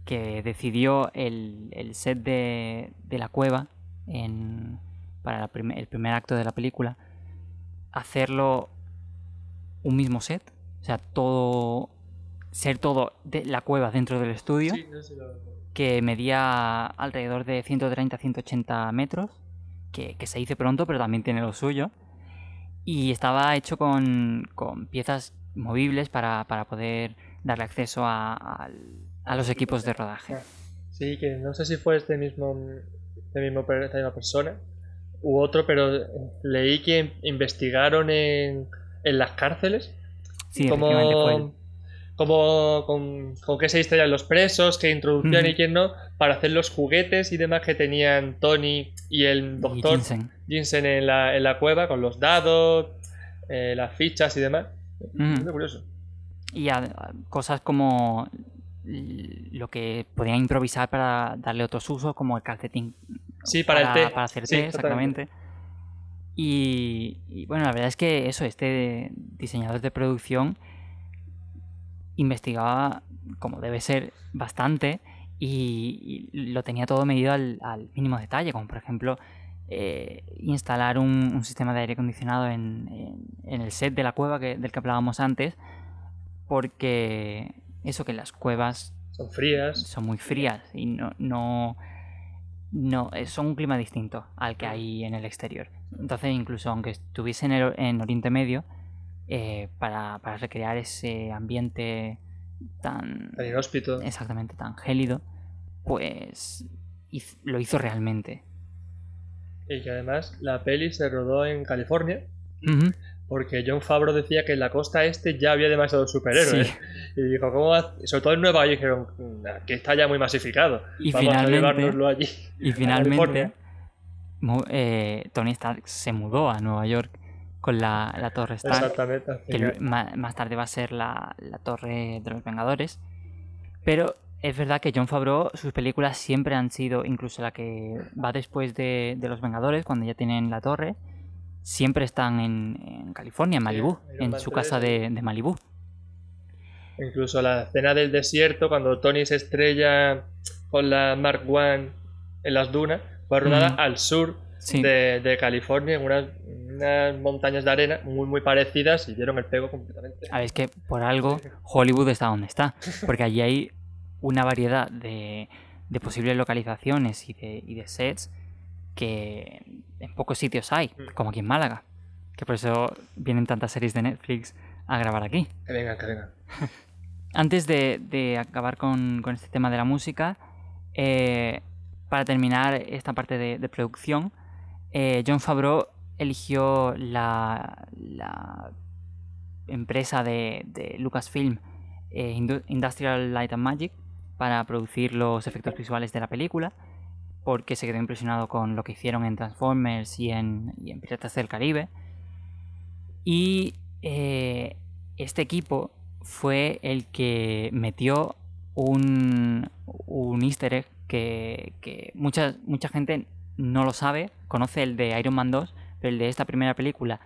que decidió el, el set de, de la cueva en, para la prim- el primer acto de la película, hacerlo un mismo set, o sea, todo ser todo de la cueva dentro del estudio, Sí, no sé si lo- que medía alrededor de 130-180 metros, que, que se dice pronto, pero también tiene lo suyo. Y estaba hecho con, con piezas movibles para, para poder darle acceso a, a los equipos de rodaje. Sí, que no sé si fue este mismo, este mismo esta misma persona u otro, pero leí que investigaron en, en las cárceles. Sí, como con, con qué se distraían los presos, qué introducían y quién no, para hacer los juguetes y demás que tenían Tony y el doctor. Jensen en la, en la cueva con los dados, eh, las fichas y demás. Ujú. Muy curioso. Y a- cosas como lo que podían improvisar para darle otros usos, como el calcetín Sí, para, el té. para hacer Sí, té, totalmente. exactamente. Y, y, bueno, la verdad es que eso, este diseñador de producción investigaba como debe ser bastante y, y lo tenía todo medido al, al mínimo detalle, como por ejemplo eh, instalar un, un sistema de aire acondicionado en, en- en el set de la cueva que, del que hablábamos antes, porque eso que las cuevas Son frías. son muy frías y no, no, no eh, son un clima distinto al que hay en el exterior. Entonces, incluso aunque estuviese en, el- en Oriente Medio, eh, para, para recrear ese ambiente tan Tan inhóspito. exactamente tan gélido, pues lo hizo realmente. Y que además la peli se rodó en California. Porque John Favreau decía que en la costa este ya había demasiados superhéroes. Sí. Y dijo, ¿cómo va? Sobre todo en Nueva York dijeron, "Mm, aquí está ya muy masificado. Y Vamos a finalmente- llevárnoslo allí. Y a finalmente, California". mu- eh, Tony Stark se mudó a Nueva York con la, la Torre Stark. Que más tarde va a ser la, la Torre de los Vengadores. Pero es verdad que John Favreau, sus películas siempre han sido, incluso la que va después de, de los Vengadores, cuando ya tienen la torre, siempre están en, en California, en Sí, Iron en su 3, casa de, de Malibú. Incluso la escena del desierto, cuando Tony se estrella con la Mark I en las dunas, fue rodada Mm. al sur Sí. de, de California, en unas, unas montañas de arena muy muy parecidas y dieron el pego completamente. A ver, es que por algo Hollywood está donde está, porque allí hay una variedad de, de posibles localizaciones y de, y de sets que en pocos sitios hay, Mm. como aquí en Málaga. Que por eso vienen tantas series de Netflix a grabar aquí. Que vengan, que vengan. Antes de, de acabar con, con este tema de la música, eh, para terminar esta parte de, de producción, eh, John Favreau eligió la, la empresa de, de Lucasfilm eh, Indu- Industrial Light and Magic para producir los efectos visuales de la película porque se quedó impresionado con lo que hicieron en Transformers y en, y en Piratas del Caribe. Y eh, este equipo fue el que metió un, un easter egg que, que mucha, mucha gente no lo sabe, conoce el de Iron Man 2, pero el de esta primera película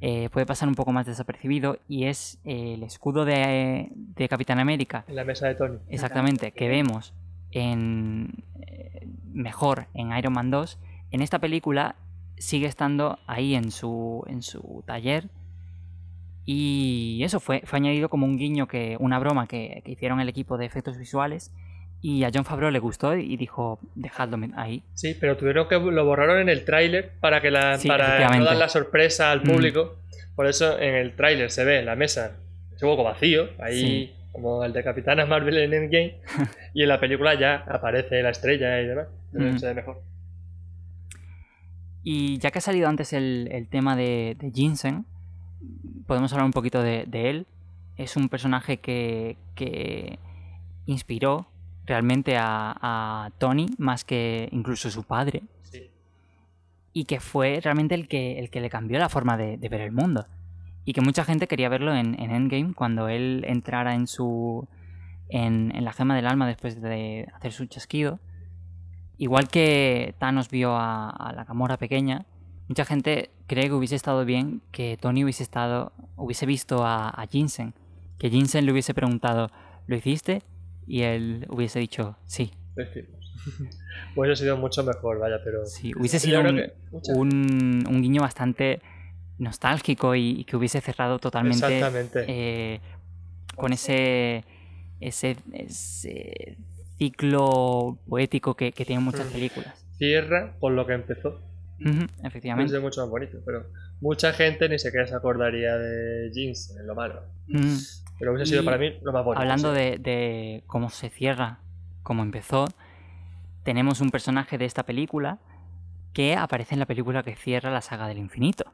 eh, puede pasar un poco más desapercibido y es eh, el escudo de, de Capitán América, En la mesa de Tony. exactamente, que vemos en eh, mejor en Iron Man 2, en esta película sigue estando ahí en su, en su taller y eso fue, fue añadido como un guiño, que una broma que, que hicieron el equipo de efectos visuales y a John Favreau le gustó y dijo, dejadlo ahí. Sí, pero tuvieron que lo borraron en el tráiler para que la Sí, para no dar la sorpresa al Mm. público. Por eso en el tráiler se ve la mesa es un poco vacío, ahí Sí. como el de Capitana Marvel en Endgame, y en la película ya aparece la estrella y demás. Mm. se ve mejor. Y ya que ha salido antes el, el tema de, de Ginseng, podemos hablar un poquito de, de él. Es un personaje que, que inspiró realmente a, a Tony más que incluso su padre. Sí. y que fue realmente el que, el que le cambió la forma de, de ver el mundo. Y que mucha gente quería verlo en, en Endgame cuando él entrara en su. En, en la gema del alma después de hacer su chasquido. Igual que Thanos vio a, a la Gamora pequeña, mucha gente cree que hubiese estado bien que Tony hubiese estado. hubiese visto a, a. Que Ginseng le hubiese preguntado, ¿lo hiciste? Y él hubiese dicho, sí. Pues ha sido mucho mejor, vaya, pero. Sí, hubiese sido un, que un, un guiño bastante nostálgico y, y que hubiese cerrado totalmente Exactamente. eh, con ese ese, ciclo poético que, que tienen muchas mm. películas. Cierra por lo que empezó. efectivamente. Es mucho más bonito, pero mucha gente ni siquiera se acordaría de Jeans en lo malo. Pero hubiese sido para mí lo más bonito. Hablando de, cómo se cierra, cómo empezó, tenemos un personaje de esta película que aparece en la película que cierra la saga del infinito.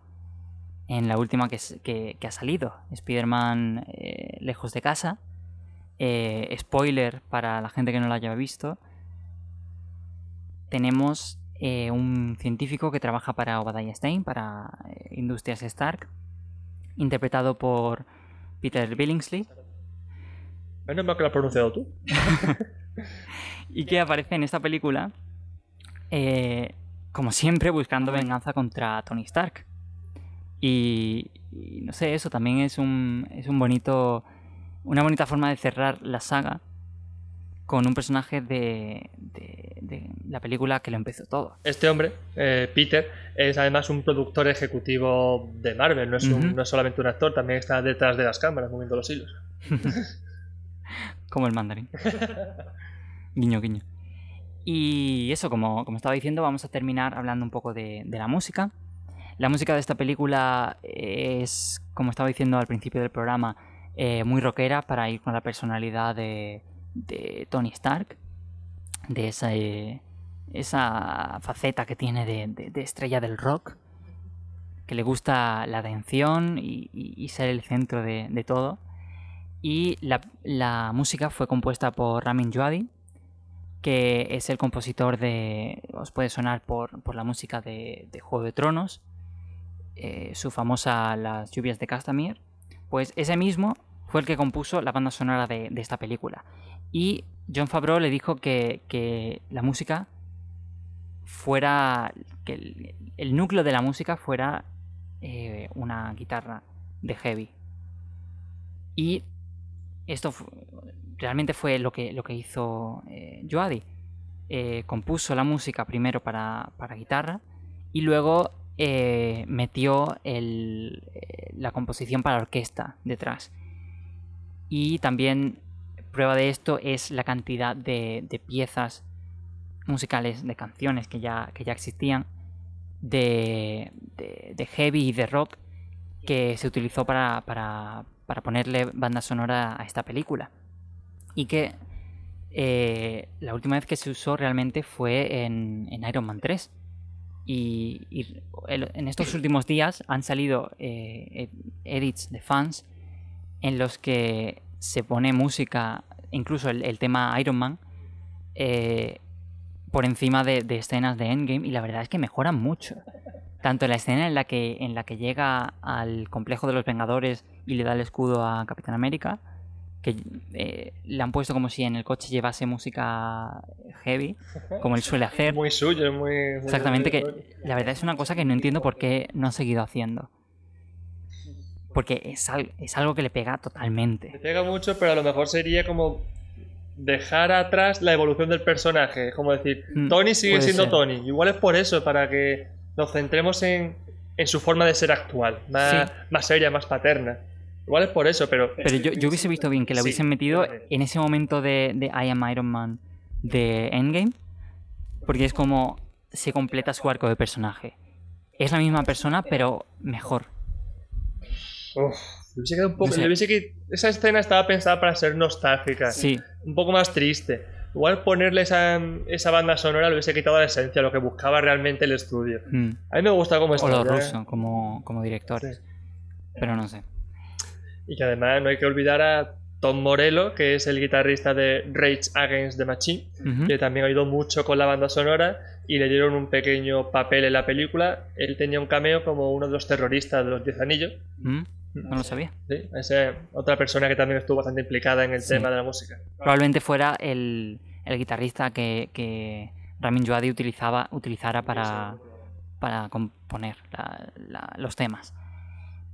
En la última que, ha salido, Spider-Man eh, lejos de casa. Eh, spoiler para la gente que no lo haya visto. Tenemos eh, un científico que trabaja para Obadiah Stein, para Industrias Stark, interpretado por Peter Billingsley. Menos mal que lo has pronunciado tú. y que aparece en esta película, eh, como siempre, buscando venganza contra Tony Stark. Y, no sé, eso también es un, es un bonito. Una bonita forma de cerrar la saga con un personaje de, de, la película que lo empezó todo. Este hombre, eh, Peter, es además un productor ejecutivo de Marvel, no es, no es solamente un actor, también está detrás de las cámaras moviendo los hilos. como el mandarín. guiño, guiño. Y eso, como, como, estaba diciendo, vamos a terminar hablando un poco de, la música. La música de esta película es, como estaba diciendo al principio del programa, eh, muy rockera para ir con la personalidad de, de Tony Stark, de esa, eh, esa faceta que tiene de, estrella del rock, que le gusta la atención y, ser el centro de, todo. Y la, música fue compuesta por Ramin Djawadi, que es el compositor de... os puede sonar por, la música de, Juego de Tronos, eh, su famosa Las lluvias de Castamere. Pues ese mismo fue el que compuso la banda sonora de, esta película. Y John Favreau le dijo que, la música fuera. que el, núcleo de la música fuera eh, una guitarra de heavy. Y esto realmente fue lo que, lo que hizo eh, Joadi. Eh, compuso la música primero para, guitarra y luego metió la composición para orquesta detrás. Y también prueba de esto es la cantidad de, piezas musicales, de canciones que ya, que ya existían, de, heavy y de rock que se utilizó para, ponerle banda sonora a esta película. Y que eh, la última vez que se usó realmente fue en, Iron Man 3. Y, en estos últimos días han salido eh, edits de fans en los que se pone música, incluso el, tema Iron Man, eh, por encima de, escenas de Endgame y la verdad es que mejoran mucho. Tanto la escena en la que, en la que llega al complejo de los Vengadores y le da el escudo a Capitán América, que eh, le han puesto como si en el coche llevase música heavy, como él suele hacer. Muy suyo, muy... Exactamente, que la verdad es una cosa que no entiendo por qué no ha seguido haciendo. Porque es, es algo que le pega totalmente. Le pega mucho, pero a lo mejor sería como dejar atrás la evolución del personaje. Es como decir, mm, Tony sigue siendo Tony. Igual es por eso, para que nos centremos en, su forma de ser actual, más, más seria, más paterna. Igual es por eso, pero. Pero yo, hubiese visto bien que la hubiesen metido en ese momento de, de I Am Iron Man de Endgame. Porque es como se completa su arco de personaje. Es la misma persona, pero mejor. Uf, hubiese quedado un poco. que esa escena estaba pensada para ser nostálgica. Sí. Un poco más triste. Igual ponerle esa, esa banda sonora le hubiese quitado la esencia, lo que buscaba realmente el estudio. Mm. A mí me gusta como está. O los rusos, como, como directores. Pero no sé. Y que además no hay que olvidar a Tom Morello, que es el guitarrista de Rage Against the Machine, que también ha ido mucho con la banda sonora y le dieron un pequeño papel en la película. Él tenía un cameo como uno de los terroristas de los Diez Anillos. Mm. No lo sabía. Sí, es otra persona que también estuvo bastante implicada en el tema de la música. Probablemente fuera el, guitarrista que, que Ramin Djawadi utilizaba, utilizara para, para componer los temas.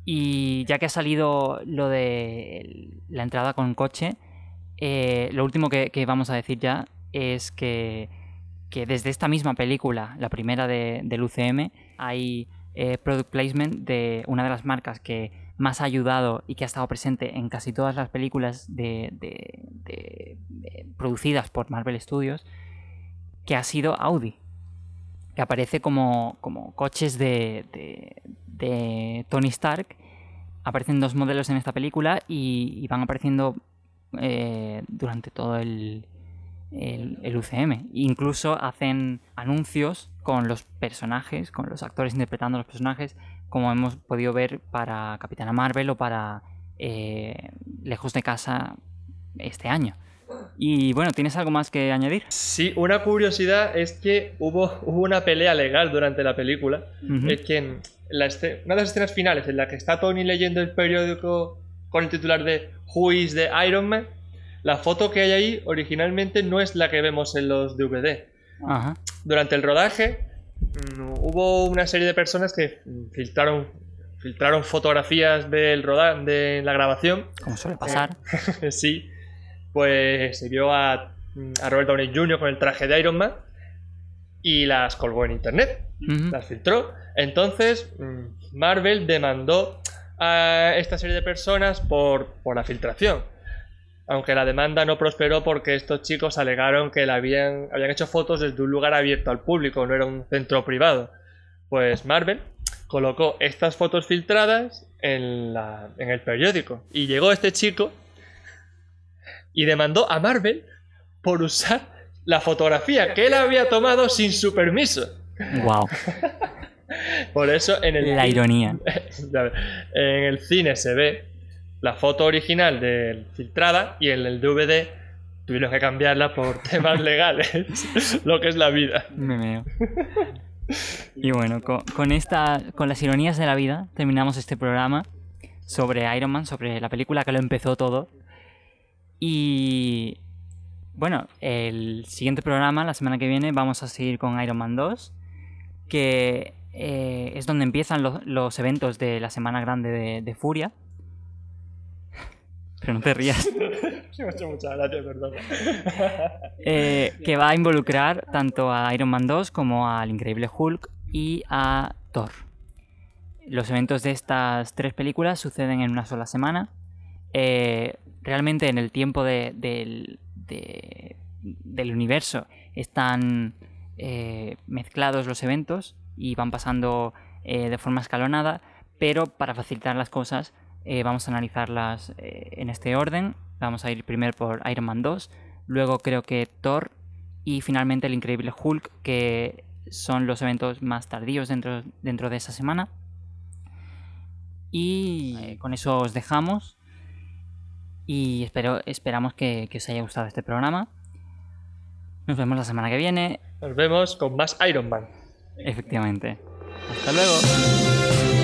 Y ya que ha salido lo de la entrada con coche, eh, lo último que, vamos a decir ya es que, desde esta misma película, la primera de, del UCM, hay eh, product placement de una de las marcas que más ayudado y que ha estado presente en casi todas las películas de, producidas por Marvel Studios, que ha sido Audi, que aparece como, como coches de, Tony Stark. Aparecen dos modelos en esta película y, van apareciendo eh, durante todo el, el, UCM. Incluso hacen anuncios con los personajes, con los actores interpretando los personajes, como hemos podido ver para Capitana Marvel o para eh, Lejos de Casa este año. Y bueno, ¿tienes algo más que añadir? Sí, una curiosidad es que hubo, hubo una pelea legal durante la película. Es que en la una de las escenas finales en la que está Tony leyendo el periódico con el titular de Who is the Iron Man, la foto que hay ahí originalmente no es la que vemos en los DVD. Durante el rodaje mm, hubo una serie de personas que filtraron, filtraron fotografías del rodaje, de la grabación. Como suele pasar. Eh, sí. Pues se vio a, a, Robert Downey Jr. con el traje de Iron Man y las colgó en internet. Las filtró. Entonces mm, Marvel demandó a esta serie de personas por, por la filtración aunque la demanda no prosperó porque estos chicos alegaron que habían, habían hecho fotos desde un lugar abierto al público, no era un centro privado. Pues Marvel colocó estas fotos filtradas en, la, en el periódico y llegó este chico y demandó a Marvel por usar la fotografía que él había tomado sin su permiso. Wow. por eso en el la ironía. en el cine se ve la foto original de filtrada y en el DVD tuvieron que cambiarla por temas legales, lo que es la vida. Me meo. Y bueno, con, esta, con las ironías de la vida terminamos este programa sobre Iron Man, sobre la película que lo empezó todo. Y bueno, el siguiente programa, la semana que viene, vamos a seguir con Iron Man 2, que eh, es donde empiezan los, eventos de la semana grande de Furia. Pero no te rías. muchas gracias, perdón. Eh, que va a involucrar tanto a Iron Man 2 como al Increíble Hulk y a Thor. Los eventos de estas tres películas suceden en una sola semana. Eh, realmente en el tiempo del, universo están eh, mezclados los eventos y van pasando de forma escalonada, pero para facilitar las cosas eh, vamos a analizarlas eh, en este orden. Vamos a ir primero por Iron Man 2, luego creo que Thor y finalmente el Increíble Hulk, que son los eventos más tardíos dentro, dentro de esa semana. Y eh, con eso os dejamos. Y espero, esperamos que, que os haya gustado este programa. Nos vemos la semana que viene. Nos vemos con más Iron Man. Efectivamente. Hasta luego.